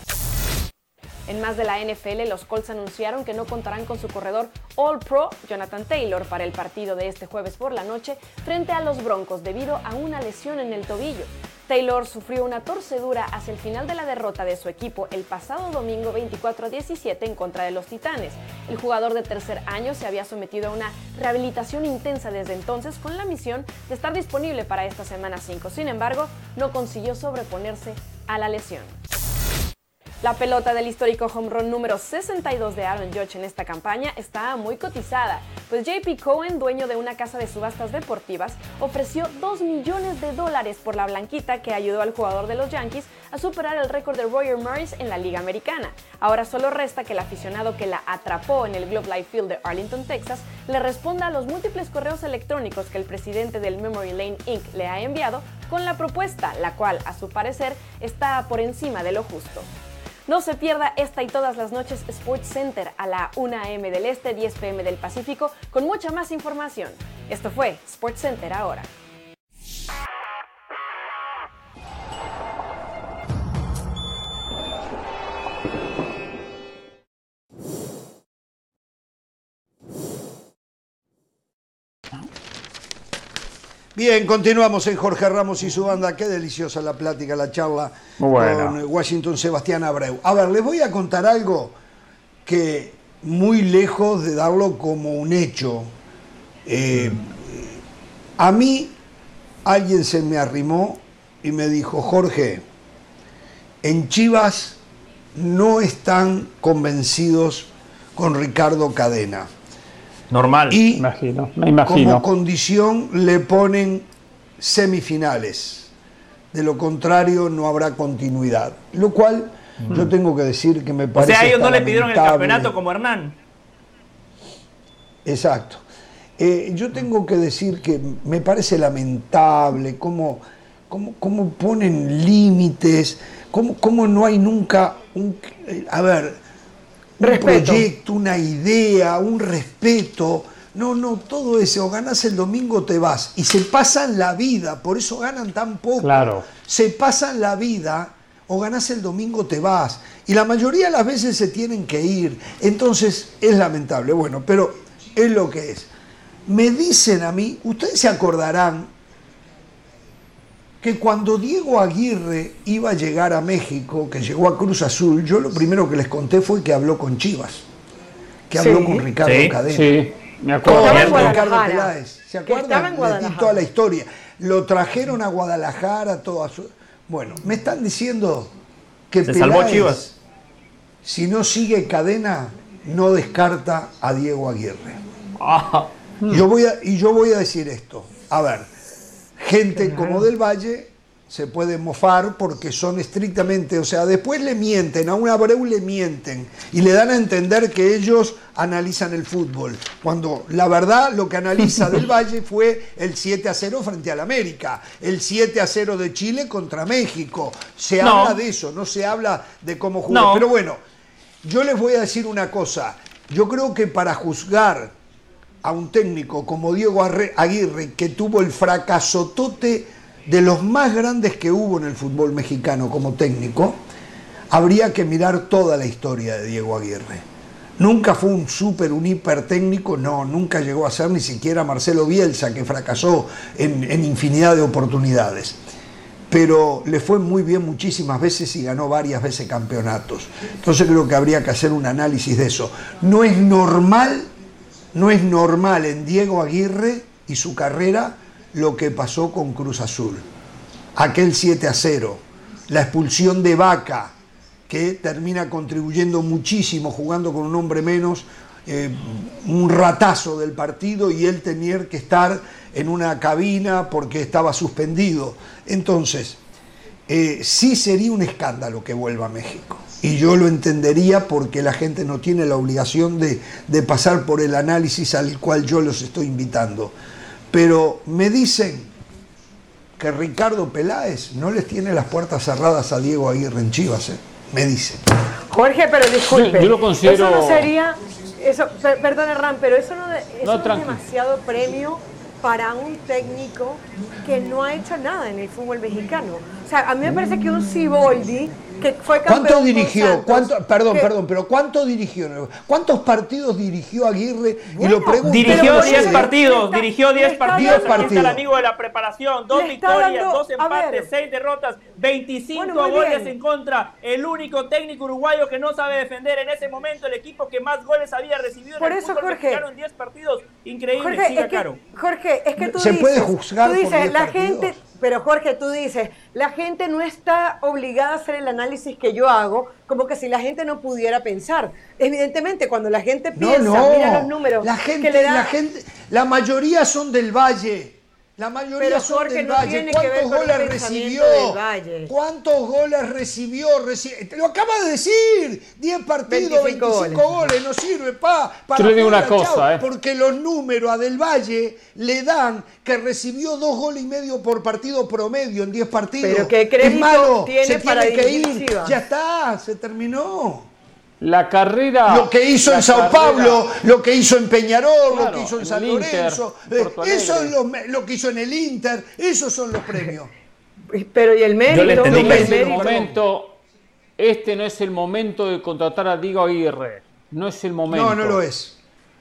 En más de la NFL, los Colts anunciaron que no contarán con su corredor All Pro Jonathan Taylor para el partido de este jueves por la noche frente a los Broncos debido a una lesión en el tobillo. Taylor sufrió una torcedura hacia el final de la derrota de su equipo el pasado domingo 24 a 17 en contra de los Titanes. El jugador de tercer año se había sometido a una rehabilitación intensa desde entonces con la misión de estar disponible para esta semana 5. Sin embargo, no consiguió sobreponerse a la lesión. La pelota del histórico home run número 62 de Aaron Judge en esta campaña está muy cotizada, pues JP Cohen, dueño de una casa de subastas deportivas, ofreció 2 millones de dólares por la blanquita que ayudó al jugador de los Yankees a superar el récord de Roger Maris en la Liga Americana. Ahora solo resta que el aficionado que la atrapó en el Globe Life Field de Arlington, Texas, le responda a los múltiples correos electrónicos que el presidente del Memory Lane Inc. le ha enviado con la propuesta, la cual, a su parecer, está por encima de lo justo. No se pierda esta y todas las noches Sports Center a la 1 am del Este, 10 pm del Pacífico, con mucha más información. Esto fue Sports Center ahora. Bien, continuamos en Jorge Ramos y su banda. Qué deliciosa la plática, la charla con Washington Sebastián Abreu. A ver, les voy a contar algo que muy lejos de darlo como un hecho, Eh, a mí alguien se me arrimó y me dijo, Jorge, en Chivas no están convencidos con Ricardo Cadena. Normal. Y Imagino, me imagino. como condición le ponen semifinales. De lo contrario, no habrá continuidad. Lo cual yo tengo que decir que me o parece. sea, ellos no le pidieron el lamentable. campeonato como Hernán. Exacto. Eh, yo tengo que decir que me parece lamentable cómo, cómo, cómo ponen límites, cómo, cómo no hay nunca un, eh, a ver, un Respeto. proyecto, una idea, un respeto. No, no, todo eso, o ganas el domingo te vas. Y se pasan la vida, por eso ganan tan poco. Claro. Se pasan la vida, o ganas el domingo te vas. Y la mayoría de las veces se tienen que ir. Entonces es lamentable. Bueno, pero es lo que es. Me dicen a mí, ustedes se acordarán que cuando Diego Aguirre iba a llegar a México, que llegó a Cruz Azul, yo lo primero que les conté fue que habló con Chivas, que habló Sí. con Ricardo Sí, Cadena. Sí, me acuerdo. Estaba en Con Guadalajara. Ricardo Peláez. ¿Se acuerdan? Guadalajara. toda la historia. Lo trajeron a Guadalajara, todo a su... Bueno, me están diciendo que Se salvó Peláez, Chivas. si no sigue cadena, no descarta a Diego Aguirre. Ah, Yo voy a, y yo voy a decir esto. A ver, gente como del Valle se puede mofar porque son estrictamente, o sea, después le mienten, a un Abreu le mienten y le dan a entender que ellos analizan el fútbol, cuando la verdad lo que analiza del Valle fue el 7 a 0 frente al América, el 7 a 0 de Chile contra México. Se No. habla de eso, no se habla de cómo jugó. No. Pero bueno, yo les voy a decir una cosa. Yo creo que para juzgar a un técnico como Diego Aguirre, que tuvo el fracasotote de los más grandes que hubo en el fútbol mexicano como técnico, habría que mirar toda la historia de Diego Aguirre. Nunca fue un súper, un hiper técnico, no, nunca llegó a ser ni siquiera Marcelo Bielsa, que fracasó en, en infinidad de oportunidades. Pero le fue muy bien muchísimas veces y ganó varias veces campeonatos. Entonces creo que habría que hacer un análisis de eso. No es normal no es normal en Diego Aguirre y su carrera lo que pasó con Cruz Azul. Aquel 7 a 0, la expulsión de Vaca, que termina contribuyendo muchísimo jugando con un hombre menos, eh, un ratazo del partido y él tener que estar en una cabina porque estaba suspendido. Entonces, eh, sí sería un escándalo que vuelva a México. Y yo lo entendería porque la gente no tiene la obligación de, de pasar por el análisis al cual yo los estoy invitando. Pero me dicen que Ricardo Peláez no les tiene las puertas cerradas a Diego Aguirre en Chivas. ¿eh? Me dicen. Jorge, pero disculpe. Yo- yo lo considero- Eso no sería. Eso, per- perdón, Hernán, pero eso no, eso No, no es demasiado premio para un técnico que no ha hecho nada en el fútbol mexicano. O sea, a mí me parece que un Siboldi, que fue campeón ¿Cuánto dirigió? ¿Cuánto, perdón, que- perdón, pero ¿cuánto dirigió? ¿Cuántos partidos dirigió Aguirre? y Bueno, lo pregunto. Dirigió Pero, 10 oye, partidos, está- dirigió le 10 está partidos. dando- Aquí está el 10 amigo de la preparación. Dos victorias, dando- dos empates, 6 derrotas, 25 Bueno, goles bien. en contra. El único técnico uruguayo que no sabe defender en ese momento, el equipo que más goles había recibido Por en el eso, fútbol Jorge. en 10 partidos. Increíble, Jorge, siga es que, Caro. Jorge, es que tú ¿Se dices, puede juzgar tú por dices, 10 la partidos? gente, pero Jorge, tú dices, la gente no está obligada a hacer el análisis que yo hago, como que si la gente no pudiera pensar. Evidentemente, cuando la gente No, piensa, no. mira los números, La gente, que le da, la gente, la mayoría son del Valle. La mayoría Pero, son del no Valle. tiene que ver ¿Cuántos goles recibió? ¿Cuántos goles recibió? Reci- Te lo acaba de decir. 10 partidos, 25, 25 goles. No sirve pa, para Yo le digo una cosa, chao. eh. Porque los números a Del Valle le dan que recibió dos goles y medio por partido promedio en 10 partidos. Pero ¿qué es crédito malo, tiene se para tiene que dirigir ir. Ya está, se terminó. La carrera. Lo que hizo en Sao carrera- Lo lo que hizo en Peñarol, lo que hizo en en San Inter, Lorenzo, en eh, eso es lo, lo que hizo en el Inter, esos son los premios. pero y el mérito, le entendí y No el es el mérito. momento. Este no es el momento de contratar a Diego Aguirre. No es el momento. No, no lo es.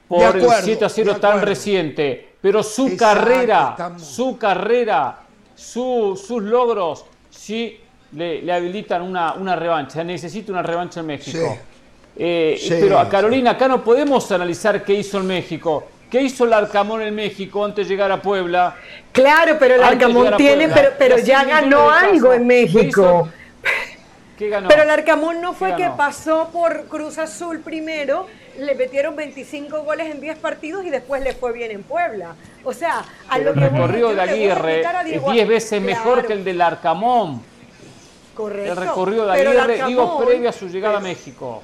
Por De acuerdo, el 7 a 0 de tan reciente. Pero su Exacto, carrera, estamos- su carrera, su- sus logros, sí le, le habilitan una, una revancha. Necesita una revancha en México. Sí. Eh, Sí, pero a sí. Carolina, acá no podemos analizar qué hizo en México. ¿Qué hizo el Arcamón en México antes de llegar a Puebla? Claro, pero el Arcamón tiene, pero, pero ya ganó algo en ¿Qué México. ¿Qué ganó? Pero el Arcamón no fue ¿Qué que pasó por Cruz Azul primero, le metieron 25 goles en 10 partidos y después le fue bien en Puebla. O sea, a Pero lo el que voy, recorrido de Aguirre es Diego- 10 veces mejor que el del Arcamón. correcto. El recorrido de el Aguirre, digo, previo a su llegada a México.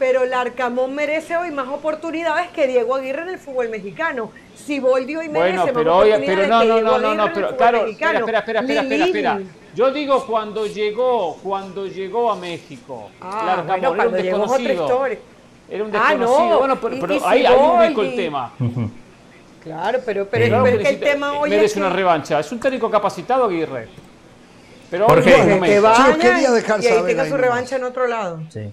Pero el Arcamón merece hoy más oportunidades que Diego Aguirre en el fútbol mexicano. Siboldi hoy merece Bueno, más pero hoy, oportunidades pero no, que no, Diego no, no, Aguirre no, en el pero fútbol claro, espera, mexicano. espera, espera, espera, espera, espera. Yo digo cuando llegó, cuando llegó a México. Ah, el Arcamón bueno, era un cuando llegó es otra desconocido. historia. Era un Ah, desconocido. no, Bueno, pero, y- pero y ahí, ahí ubico el tema. Claro, pero, pero, Claro pero que que el tema hoy es merece que, una revancha. Es un técnico capacitado, Aguirre. Pero Jorge. hoy no es que, vaya os quería dejar y ahí saber tenga ahí su revancha en otro lado. Sí.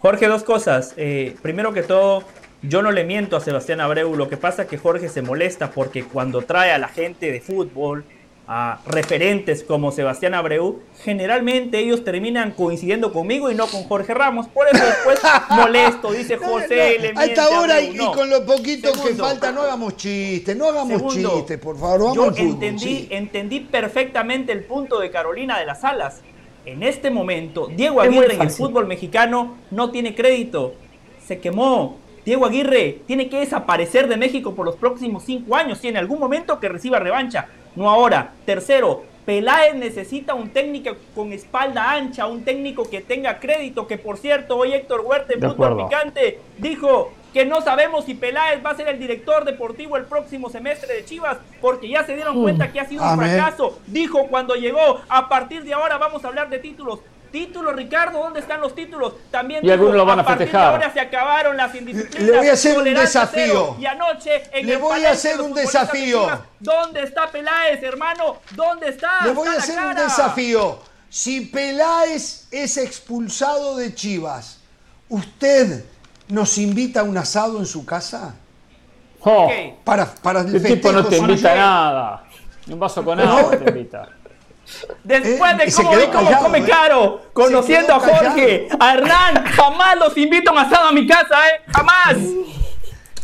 Jorge, dos cosas. Eh, primero que todo, yo no le miento a Sebastián Abreu. Lo que pasa es que Jorge se molesta porque cuando trae a la gente de fútbol, a referentes como Sebastián Abreu, generalmente ellos terminan coincidiendo conmigo y no con Jorge Ramos. Por eso después molesto, dice José, le a miente esta hora y, No. y con lo poquito que falta no hagamos chistes, no hagamos chistes, por favor, vamos yo al fútbol. entendí, sí. entendí perfectamente el punto de Carolina de las Alas. En este momento, Diego Aguirre en el fútbol mexicano no tiene crédito. Se quemó. Diego Aguirre tiene que desaparecer de México por los próximos cinco años. Y en algún momento que reciba revancha. No ahora. Tercero, Peláez necesita un técnico con espalda ancha, un técnico que tenga crédito. Que por cierto, hoy Héctor Huerta en Fútbol. Picante dijo que no sabemos si Peláez va a ser el director deportivo el próximo semestre de Chivas, porque ya se dieron cuenta que ha sido un Amén. fracaso. Dijo cuando llegó, a partir de ahora vamos a hablar de títulos. Títulos, Ricardo, ¿dónde están los títulos? También Y algunos dijo, lo van a partir festejar. de ahora se acabaron las indisciplinas. Le voy a hacer un desafío. cero. Y anoche en Le el voy a palenque hacer un desafío. Chivas, ¿Dónde está Peláez, hermano? ¿Dónde está? Le voy a Está hacer un desafío. Si Peláez es expulsado de Chivas, ¿usted nos invita a un asado en su casa? Oh. Para, para el el tipo no te invita a nada. Ni un vaso con agua te invita. Después Eh, de se cómo cómo callado, come eh. caro, conociendo a Jorge, a Hernán, jamás los invito a un asado a mi casa, ¿eh? Jamás.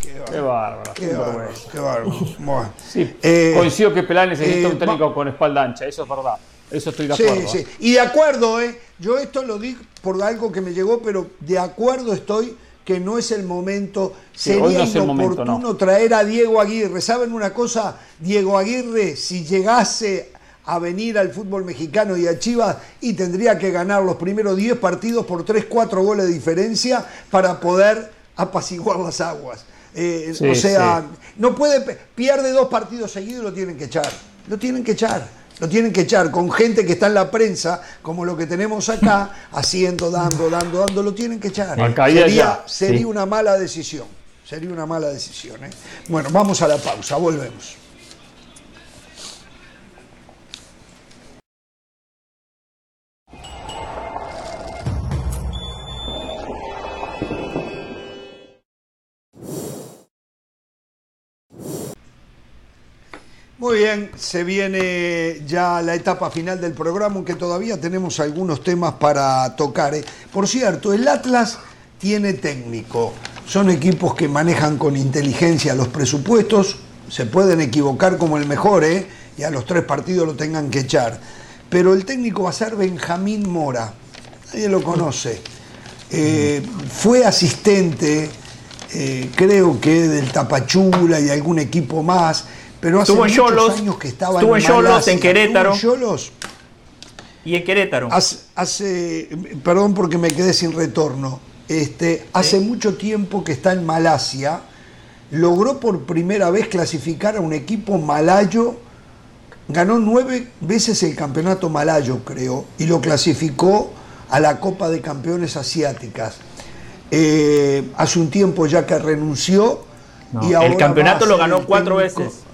Qué bárbaro. Qué bárbaro, qué bárbaro. Bueno. Sí, Eh, coincido que Peláez necesita eh, un técnico con espalda ancha, eso es verdad. Eso estoy de Sí, acuerdo. sí. ¿eh? Y de acuerdo, ¿eh? Yo esto lo digo por algo que me llegó, pero de acuerdo estoy que no es el momento. Sí, Sería no inoportuno momento, traer a Diego Aguirre. ¿Saben una cosa? Diego Aguirre, si llegase a venir al fútbol mexicano y a Chivas, y tendría que ganar los primeros 10 partidos por 3, 4 goles de diferencia para poder apaciguar las aguas. Eh, Sí, o sea, sí. no puede, pierde dos partidos seguidos y lo tienen que echar. Lo tienen que echar. Lo tienen que echar con gente que está en la prensa, como lo que tenemos acá, haciendo, dando, dando, dando, lo tienen que echar. Sería sería sí. una mala decisión. Sería una mala decisión. ¿eh? Bueno, vamos a la pausa, volvemos. Muy bien, se viene ya la etapa final del programa, aunque todavía tenemos algunos temas para tocar. ¿eh? Por cierto, el Atlas tiene técnico. Son equipos que manejan con inteligencia los presupuestos, se pueden equivocar como el mejor, ¿eh? y a los tres partidos lo tengan que echar. Pero el técnico va a ser Benjamín Mora, nadie lo conoce. Eh, fue asistente, eh, creo que del Tapachula y algún equipo más, pero hace muchos Xolos, años que estaba estuvo en Malasia. en Querétaro. Estuvo en. Y en Querétaro. Hace, hace- perdón porque me quedé sin retorno. Este, hace mucho tiempo que está en Malasia. Logró por primera vez clasificar a un equipo malayo. Ganó nueve veces el campeonato malayo, creo, y lo clasificó a la Copa de Campeones Asiáticas. Eh, hace un tiempo ya que renunció. y ahora el campeonato lo ganó cuatro veces.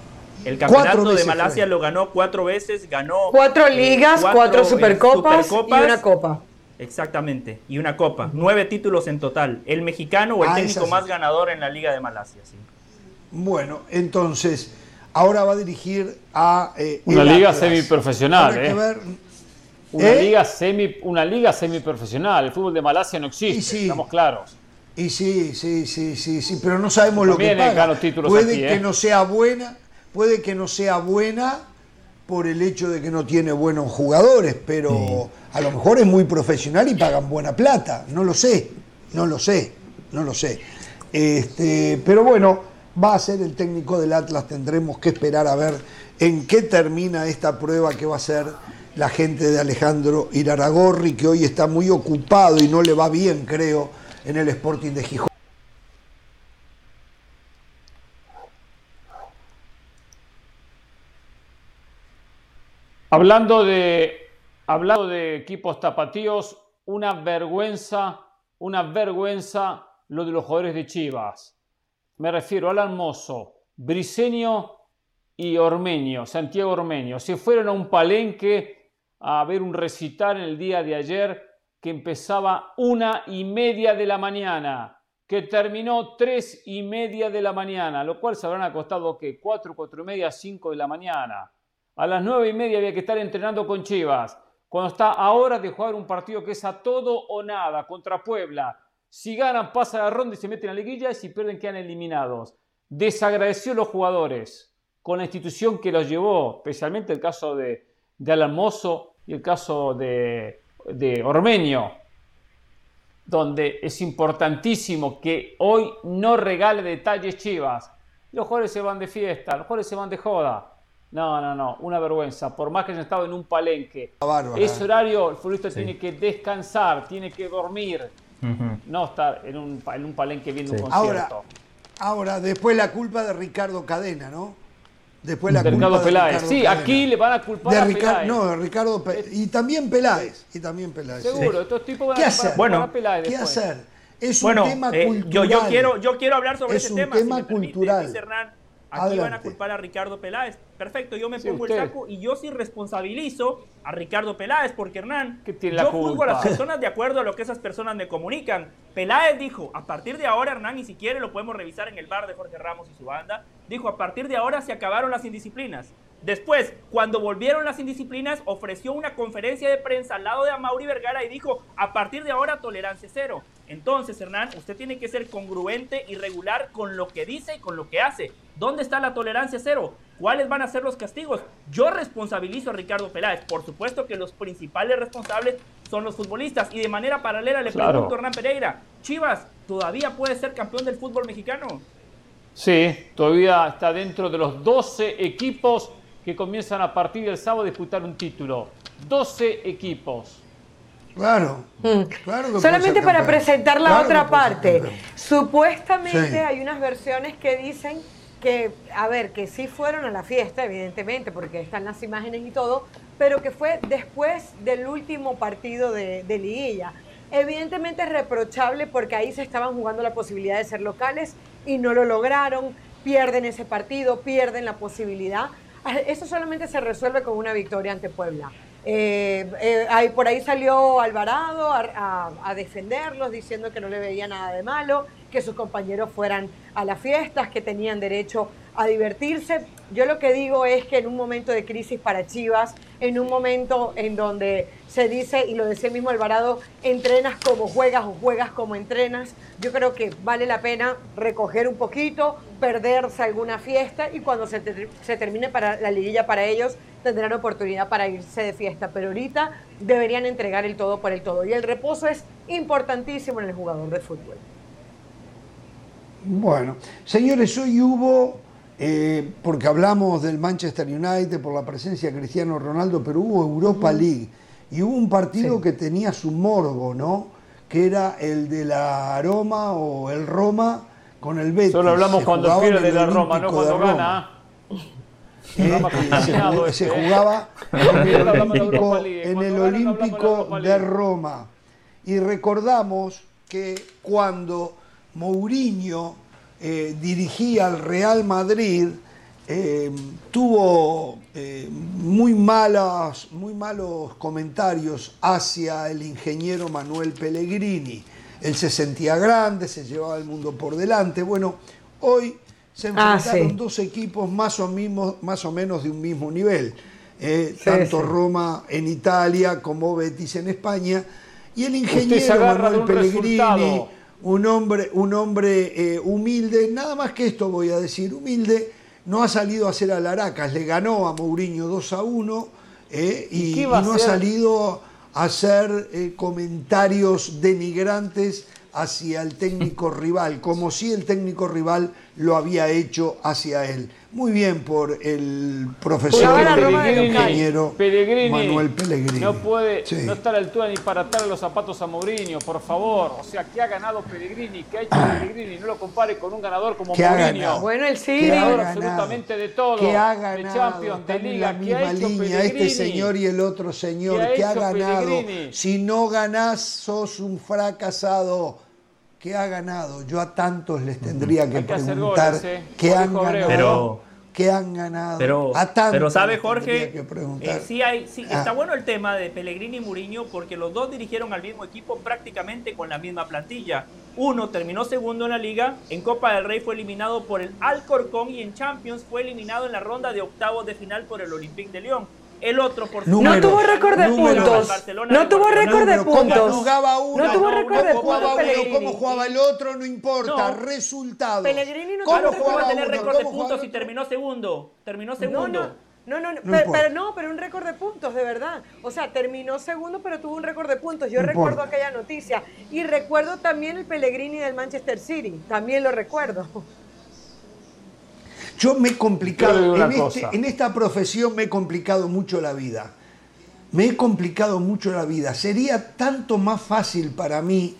El campeonato de Malasia fue. lo ganó cuatro veces, ganó Cuatro eh, ligas, cuatro, eh, supercopas, supercopas. y una copa. Exactamente, y una copa. Nueve títulos en total. El mexicano o el Ah, técnico más ganador en la Liga de Malasia. sí. Bueno, entonces, ahora va a dirigir a. eh, Una liga Atlas. semiprofesional, ¿eh? ver- Una ¿Eh? liga semi, una liga semiprofesional. El fútbol de Malasia no existe, sí. estamos claros. Y sí, sí, sí, sí, sí, pero no sabemos lo que También paga. títulos puede aquí, que no sea buena, puede que no sea buena por el hecho de que no tiene buenos jugadores, pero a lo mejor es muy profesional y pagan buena plata. No lo sé, no lo sé, no lo sé. Este, pero bueno, va a ser el técnico del Atlas, tendremos que esperar a ver en qué termina esta prueba que va a ser la gente de Alejandro Iraragorri, que hoy está muy ocupado y no le va bien, creo, en el Sporting de Gijón. Hablando de, hablando de equipos tapatíos, una vergüenza, una vergüenza lo de los jugadores de Chivas. Me refiero al Mozo, Briseño y Ormeño, Santiago Ormeño. Se fueron a un palenque a ver un recital en el día de ayer que empezaba una y media de la mañana, que terminó tres y media de la mañana, lo cual se habrán acostado que cuatro, cuatro y media, cinco de la mañana. A las nueve y media había que estar entrenando con Chivas. Cuando está a horas de jugar un partido que es a todo o nada contra Puebla. Si ganan, pasa la ronda y se meten a la liguilla. Y si pierden, quedan eliminados. Desagradeció a los jugadores con la institución que los llevó, especialmente el caso de, de y el caso de, de Ormeño, donde es importantísimo que hoy no regale detalles Chivas. Los jugadores se van de fiesta, los jugadores se van de joda. No, no, no, una vergüenza. Por más que hayan estado en un palenque. Bárbara. Ese horario, el futbolista tiene que descansar, tiene que dormir. No estar en un, pa- en un palenque viendo un Ahora, concierto. ahora, después la culpa de Ricardo Cadena, ¿no? Después la de culpa Ricardo de Peláez. Ricardo Sí, Cadena. aquí le van a culpar de a Ricardo, Peláez. no, de Ricardo Pe- y también Peláez, y también Peláez. sí. Seguro, estos tipos van ¿Qué a hacer? culpar Bueno, a Peláez ¿Qué hacer? Es Bueno, un tema eh, cultural. yo, yo, quiero, yo quiero hablar sobre Es ese un tema. tema si me permite, Aquí van a Adelante. culpar a Ricardo Peláez. Perfecto, yo me Sí, pongo usted. el saco y yo sí responsabilizo a Ricardo Peláez, porque Hernán, tiene la yo juzgo a culpa. las personas de acuerdo a lo que esas personas me comunican. Peláez dijo, a partir de ahora, Hernán, y si quiere lo podemos revisar en el bar de Jorge Ramos y su banda, dijo, a partir de ahora se acabaron las indisciplinas. Después, cuando volvieron las indisciplinas, ofreció una conferencia de prensa al lado de Amauri Vergara y dijo, a partir de ahora tolerancia cero. Entonces, Hernán, usted tiene que ser congruente y regular con lo que dice y con lo que hace. ¿Dónde está la tolerancia cero? ¿Cuáles van a ser los castigos? Yo responsabilizo a Ricardo Peláez. Por supuesto que los principales responsables son los futbolistas. Y de manera paralela le Claro. pregunto a Hernán Pereira, Chivas, ¿todavía puede ser campeón del fútbol mexicano? Sí, todavía está dentro de los 12 equipos que comienzan a partir del sábado a disputar un título. 12 equipos. Claro. claro Mm. Solamente ser para presentar la Claro otra parte. Supuestamente Sí. hay unas versiones que dicen que, a ver, que sí fueron a la fiesta, evidentemente, porque están las imágenes y todo, pero que fue después del último partido de, de liguilla. Evidentemente es reprochable porque ahí se estaban jugando la posibilidad de ser locales y no lo lograron, pierden ese partido, pierden la posibilidad. Ah, Eso solamente se resuelve con una victoria ante Puebla. Eh, eh, ahí, por ahí salió Alvarado a, a- a defenderlos, diciendo que no le veía nada de malo, que sus compañeros fueran a las fiestas, que tenían derecho a divertirse. Yo lo que digo es que en un momento de crisis para Chivas, en un momento en donde se dice, y lo decía el mismo Alvarado, entrenas como juegas o juegas como entrenas, yo creo que vale la pena recoger un poquito, perderse alguna fiesta y cuando se, ter- se termine para la liguilla para ellos tendrán oportunidad para irse de fiesta, pero ahorita deberían entregar el todo por el todo. Y el reposo es importantísimo en el jugador de fútbol. Bueno, señores, hoy hubo, eh, porque hablamos del Manchester United por la presencia de Cristiano Ronaldo, pero hubo Europa League y hubo un partido que tenía su morbo, ¿no? Que era el de la Roma o el Roma con el Betis. Solo hablamos Se cuando jugaba pierde el la Roma, no cuando Roma. gana. Eh, se, jugó- este, se jugaba en el Olímpico, en el de Olímpico. Roma. Y recordamos que cuando Mourinho eh, dirigía al Real Madrid, eh, tuvo eh, muy, malas, muy malos comentarios hacia el ingeniero Manuel Pellegrini. Él se sentía grande, se llevaba el mundo por delante. Bueno, hoy se Ah, enfrentaron sí. dos equipos más o, mismo- más o menos de un mismo nivel. Eh, Sí, tanto sí. Roma en Italia como Betis en España. Y el ingeniero Manuel Pellegrini. Un hombre, un hombre eh, humilde, nada más que esto voy a decir, humilde, no ha salido a hacer alaracas, le ganó a Mourinho 2 a 1 eh, y, ¿Y qué y va a no ha salido a hacer eh, comentarios denigrantes hacia el técnico rival, como si el técnico rival lo había hecho hacia él. Muy bien por el profesor de Pellegrini, ingeniero Pellegrini Manuel Pellegrini. no puede, Sí. no está a la altura ni para atarle los zapatos a Mourinho, por favor. O sea, ¿qué ha ganado Pellegrini? ¿Qué ha hecho Pellegrini? No lo compare con un ganador como ¿Qué ha Mourinho. ganado? Bueno, el que City. ha Ganador ganado, absolutamente de todo. que ha De ganado, Champions, de están en Liga, la ¿qué ha misma hecho línea Pellegrini? este señor y el otro señor, ¿Qué ha que ha hecho ganado. Pellegrini? Si no ganás, sos un fracasado. ¿Qué ha ganado? Yo a tantos les tendría que Hay que hacer preguntar goles, ¿eh? qué han ganado. Pero- ¿Qué han ganado? Pero, a tantos pero sabe Jorge, que. Eh, sí hay, sí, Ah. está bueno el tema de Pellegrini y Mourinho porque los dos dirigieron al mismo equipo prácticamente con la misma plantilla. Uno terminó segundo en la liga, en Copa del Rey fue eliminado por el Alcorcón y en Champions fue eliminado en la ronda de octavos de final por el Olympique de Lyon. El otro por No tuvo récord de números. puntos. No tuvo récord de Número, ¿Cómo puntos. jugaba uno? No tuvo no, récord no de jugaba puntos cómo jugaba el otro, no importa. No. Resultados. Pellegrini no ¿Cómo tuvo Claro, ¿cómo va a jugaba tener récord de ¿Cómo jugaba puntos y terminó segundo? Terminó No, segundo. no, no, no, no, No pero, importa. pero no, pero un récord de puntos, de verdad. O sea, terminó segundo, pero tuvo un récord de puntos. Yo No recuerdo importa. aquella noticia. Y recuerdo también el Pellegrini del Manchester City. También lo recuerdo. Yo me he complicado, en, este- en esta profesión me he complicado mucho la vida. Me he complicado mucho la vida. Sería tanto más fácil para mí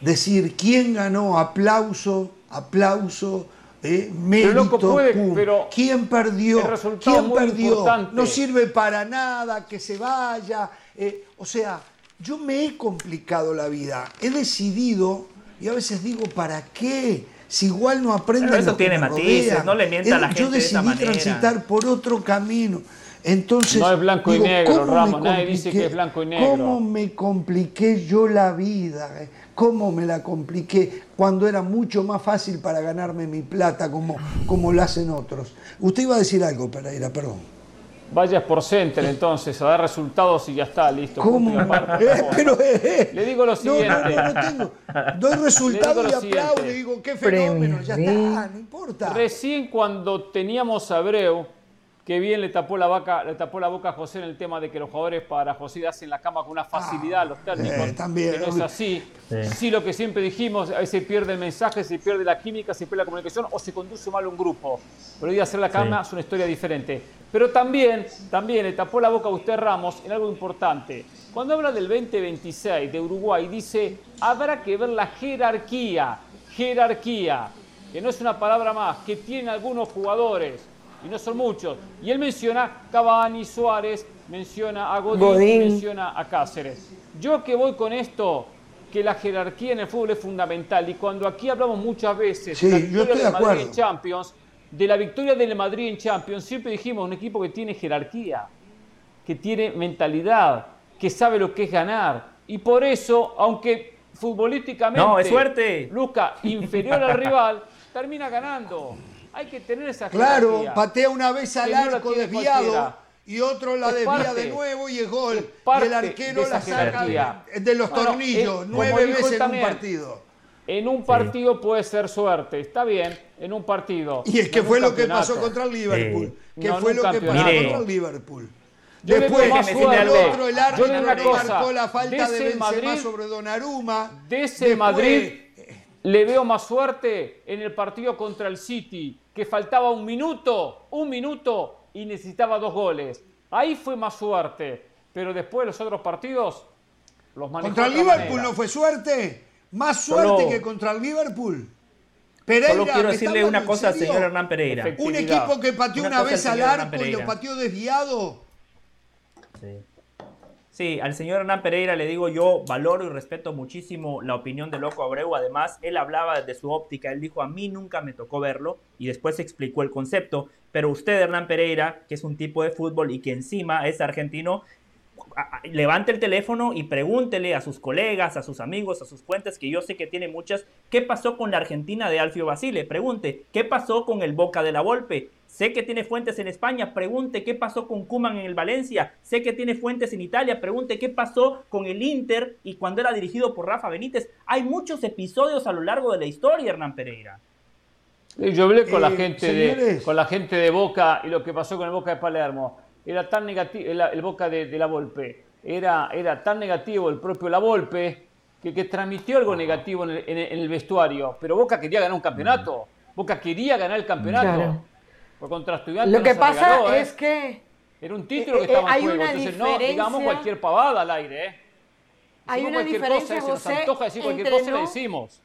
decir quién ganó, aplauso, aplauso, eh, mérito, loco, puede, pum. pero quién perdió, quién perdió, importante. no sirve para nada, que se vaya. eh, o sea, yo me he complicado la vida. He decidido, y a veces digo, ¿para qué? Si igual no aprenden Pero eso tiene matices, rodean. no le mienta a la Yo gente de decidí esa manera. transitar por otro camino. Entonces, No es blanco y negro, ¿cómo me Ramos, nadie dice compliqué? que es blanco y negro. ¿Cómo me compliqué yo la vida? eh? ¿Cómo me la compliqué cuando era mucho más fácil para ganarme mi plata como, como lo hacen otros? Usted iba a decir algo, Pereira, perdón. Vayas por Center entonces a dar resultados y ya está, listo. ¿Cómo? aparte, Eh, pero, eh, eh. Le digo lo No, no, siguiente. no, no tengo. Doy resultado Le y aplaudo siguiente. y digo, qué fenómeno, ya está, no importa. Recién cuando teníamos a Abreu, que bien le tapó la vaca, le tapó la boca a José en el tema de que los jugadores para José hacen la cama con una facilidad a los técnicos. eh, también. que no es así. Sí. lo que siempre dijimos, a veces se pierde el mensaje, se pierde la química, se pierde la comunicación o se conduce mal un grupo. Pero hoy hacer la cama es una historia diferente. Pero también, también le tapó la boca a usted Ramos en algo importante. Cuando habla del 2026 de Uruguay, dice, habrá que ver la jerarquía, jerarquía, que no es una palabra más, que tienen algunos jugadores, y no son muchos. Y él menciona Cavani, Suárez, menciona a Godín, Godín. menciona a Cáceres. Yo que voy con esto, que la jerarquía en el fútbol es fundamental, y cuando aquí hablamos muchas veces Sí, de la yo victoria estoy de del Madrid acuerdo. en Champions, de la victoria del Madrid en Champions, siempre dijimos un equipo que tiene jerarquía, que tiene mentalidad, que sabe lo que es ganar. Y por eso, aunque futbolísticamente No, es suerte. Luca inferior al rival, termina ganando. Hay que tener esa Claro, jerarquía. patea una vez al arco desviado cualquiera. y otro la Es desvía parte. de nuevo y es gol. Es Y parte el arquero la saca jerarquía. de, de los Bueno, tornillos nueve veces en un partido. En un partido puede ser suerte, está bien, en un partido. Y es que no fue lo que pasó contra el Liverpool. Sí. Que No, en fue lo que pasó contra el Liverpool. Yo le Después veo más el otro, el Yo le árbitro marcó la falta de de, Benzema Madrid- sobre Donnarumma. De ese Después- Madrid le veo más suerte en el partido contra el City, que faltaba un minuto, un minuto y necesitaba dos goles. Ahí fue más suerte, pero después los otros partidos los manejó Contra el de otra Liverpool manera. no fue suerte. Más suerte Solo- que contra el Liverpool. Pereira, Solo quiero ¿me decirle una cosa al serio? señor Hernán Pereira. Un equipo que pateó Una una, vez al arco y lo pateó desviado. Sí, al señor Hernán Pereira le digo yo valoro y respeto muchísimo la opinión de Loco Abreu. Además, él hablaba desde su óptica. Él dijo, a mí nunca me tocó verlo y después explicó el concepto. Pero usted, Hernán Pereira, que es un tipo de fútbol y que encima es argentino, levante el teléfono y pregúntele a sus colegas, a sus amigos, a sus fuentes, que yo sé que tiene muchas, ¿qué pasó con la Argentina de Alfio Basile? Pregunte, ¿qué pasó con el Boca de la Volpe? Sé que tiene fuentes en España, pregunte qué pasó con Kuman en el Valencia. Sé que tiene fuentes en Italia, pregunte qué pasó con el Inter y cuando era dirigido por Rafa Benítez. Hay muchos episodios a lo largo de la historia, Hernán Pereira. Yo hablé con, la eh, gente de, con la gente de Boca y lo que pasó con el Boca de Palermo. Era tan negativo, el, Boca de, la Volpe, era, era tan negativo el propio La Volpe que, que transmitió algo negativo en el, vestuario. Pero Boca quería ganar un campeonato. Boca quería ganar el campeonato. Por contra Lo que pasa ¿eh? es que. Era un título que eh, estaba en juego. Entonces, no digamos cualquier pavada al aire, ¿eh? Hay una diferencia, cosa, José, si nos antoja decir cualquier cosa, le decimos.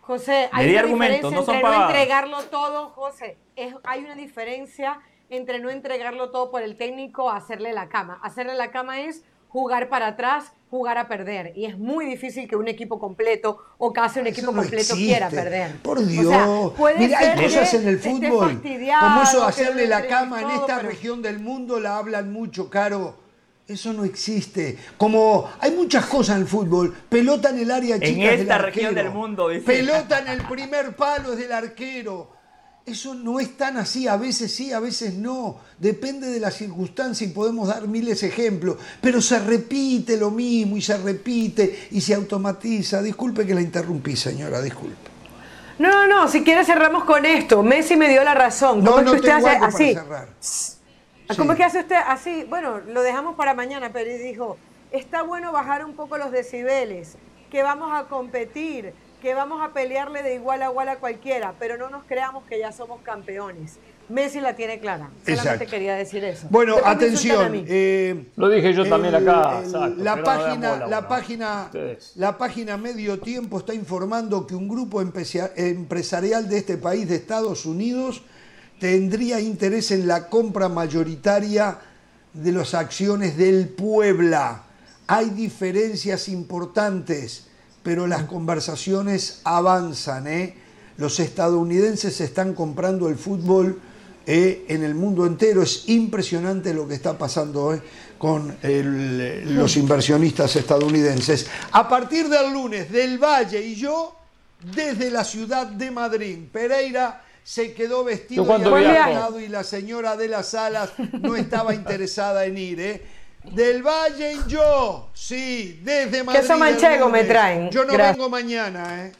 José, hay una diferencia no entre no entregarlo todo, José. hay una diferencia entre no entregarlo todo por el técnico a hacerle la cama. Hacerle la cama es jugar para atrás, jugar a perder. Y es muy difícil que un equipo completo o casi un equipo completo quiera perder. Por Dios. Mira, hay cosas en el fútbol. Como eso hacerle la cama en esta región del mundo la hablan mucho, Caro. Eso no existe. Como hay muchas cosas en el fútbol. Pelota en el área chica. En esta región del mundo, dice. Pelota en el primer palo es del arquero. Eso no es tan así, a veces sí, a veces no. Depende de la circunstancia y podemos dar miles de ejemplos. Pero se repite lo mismo y se repite y se automatiza. Disculpe que la interrumpí, señora, disculpe. No, no, si quiere cerramos con esto. Messi me dio la razón. ¿Cómo no, no usted hace así? ¿Cómo es que hace usted así? Bueno, lo dejamos para mañana, pero dijo, está bueno bajar un poco los decibeles, que vamos a competir, que vamos a pelearle de igual a igual a cualquiera, pero no nos creamos que ya somos campeones. Messi la tiene clara. Solamente quería decir eso. Bueno, atención. Eh, lo dije yo también acá. la, página, la, página, la página Medio Tiempo está informando que un grupo empresarial de este país, de Estados Unidos, tendría interés en la compra mayoritaria de las acciones del Puebla. Hay diferencias importantes, pero las conversaciones avanzan. ¿eh? Los estadounidenses están comprando el fútbol eh, en el mundo entero. Es impresionante lo que está pasando ¿eh? con los inversionistas estadounidenses. A partir del lunes, Del Valle y yo, desde la ciudad de Madrid, Pereira se quedó vestido y y la señora de las alas no estaba interesada en ir, ¿eh? Del Valle y yo, sí, desde Madrid. Queso manchego me traen. Yo no vengo mañana, ¿eh?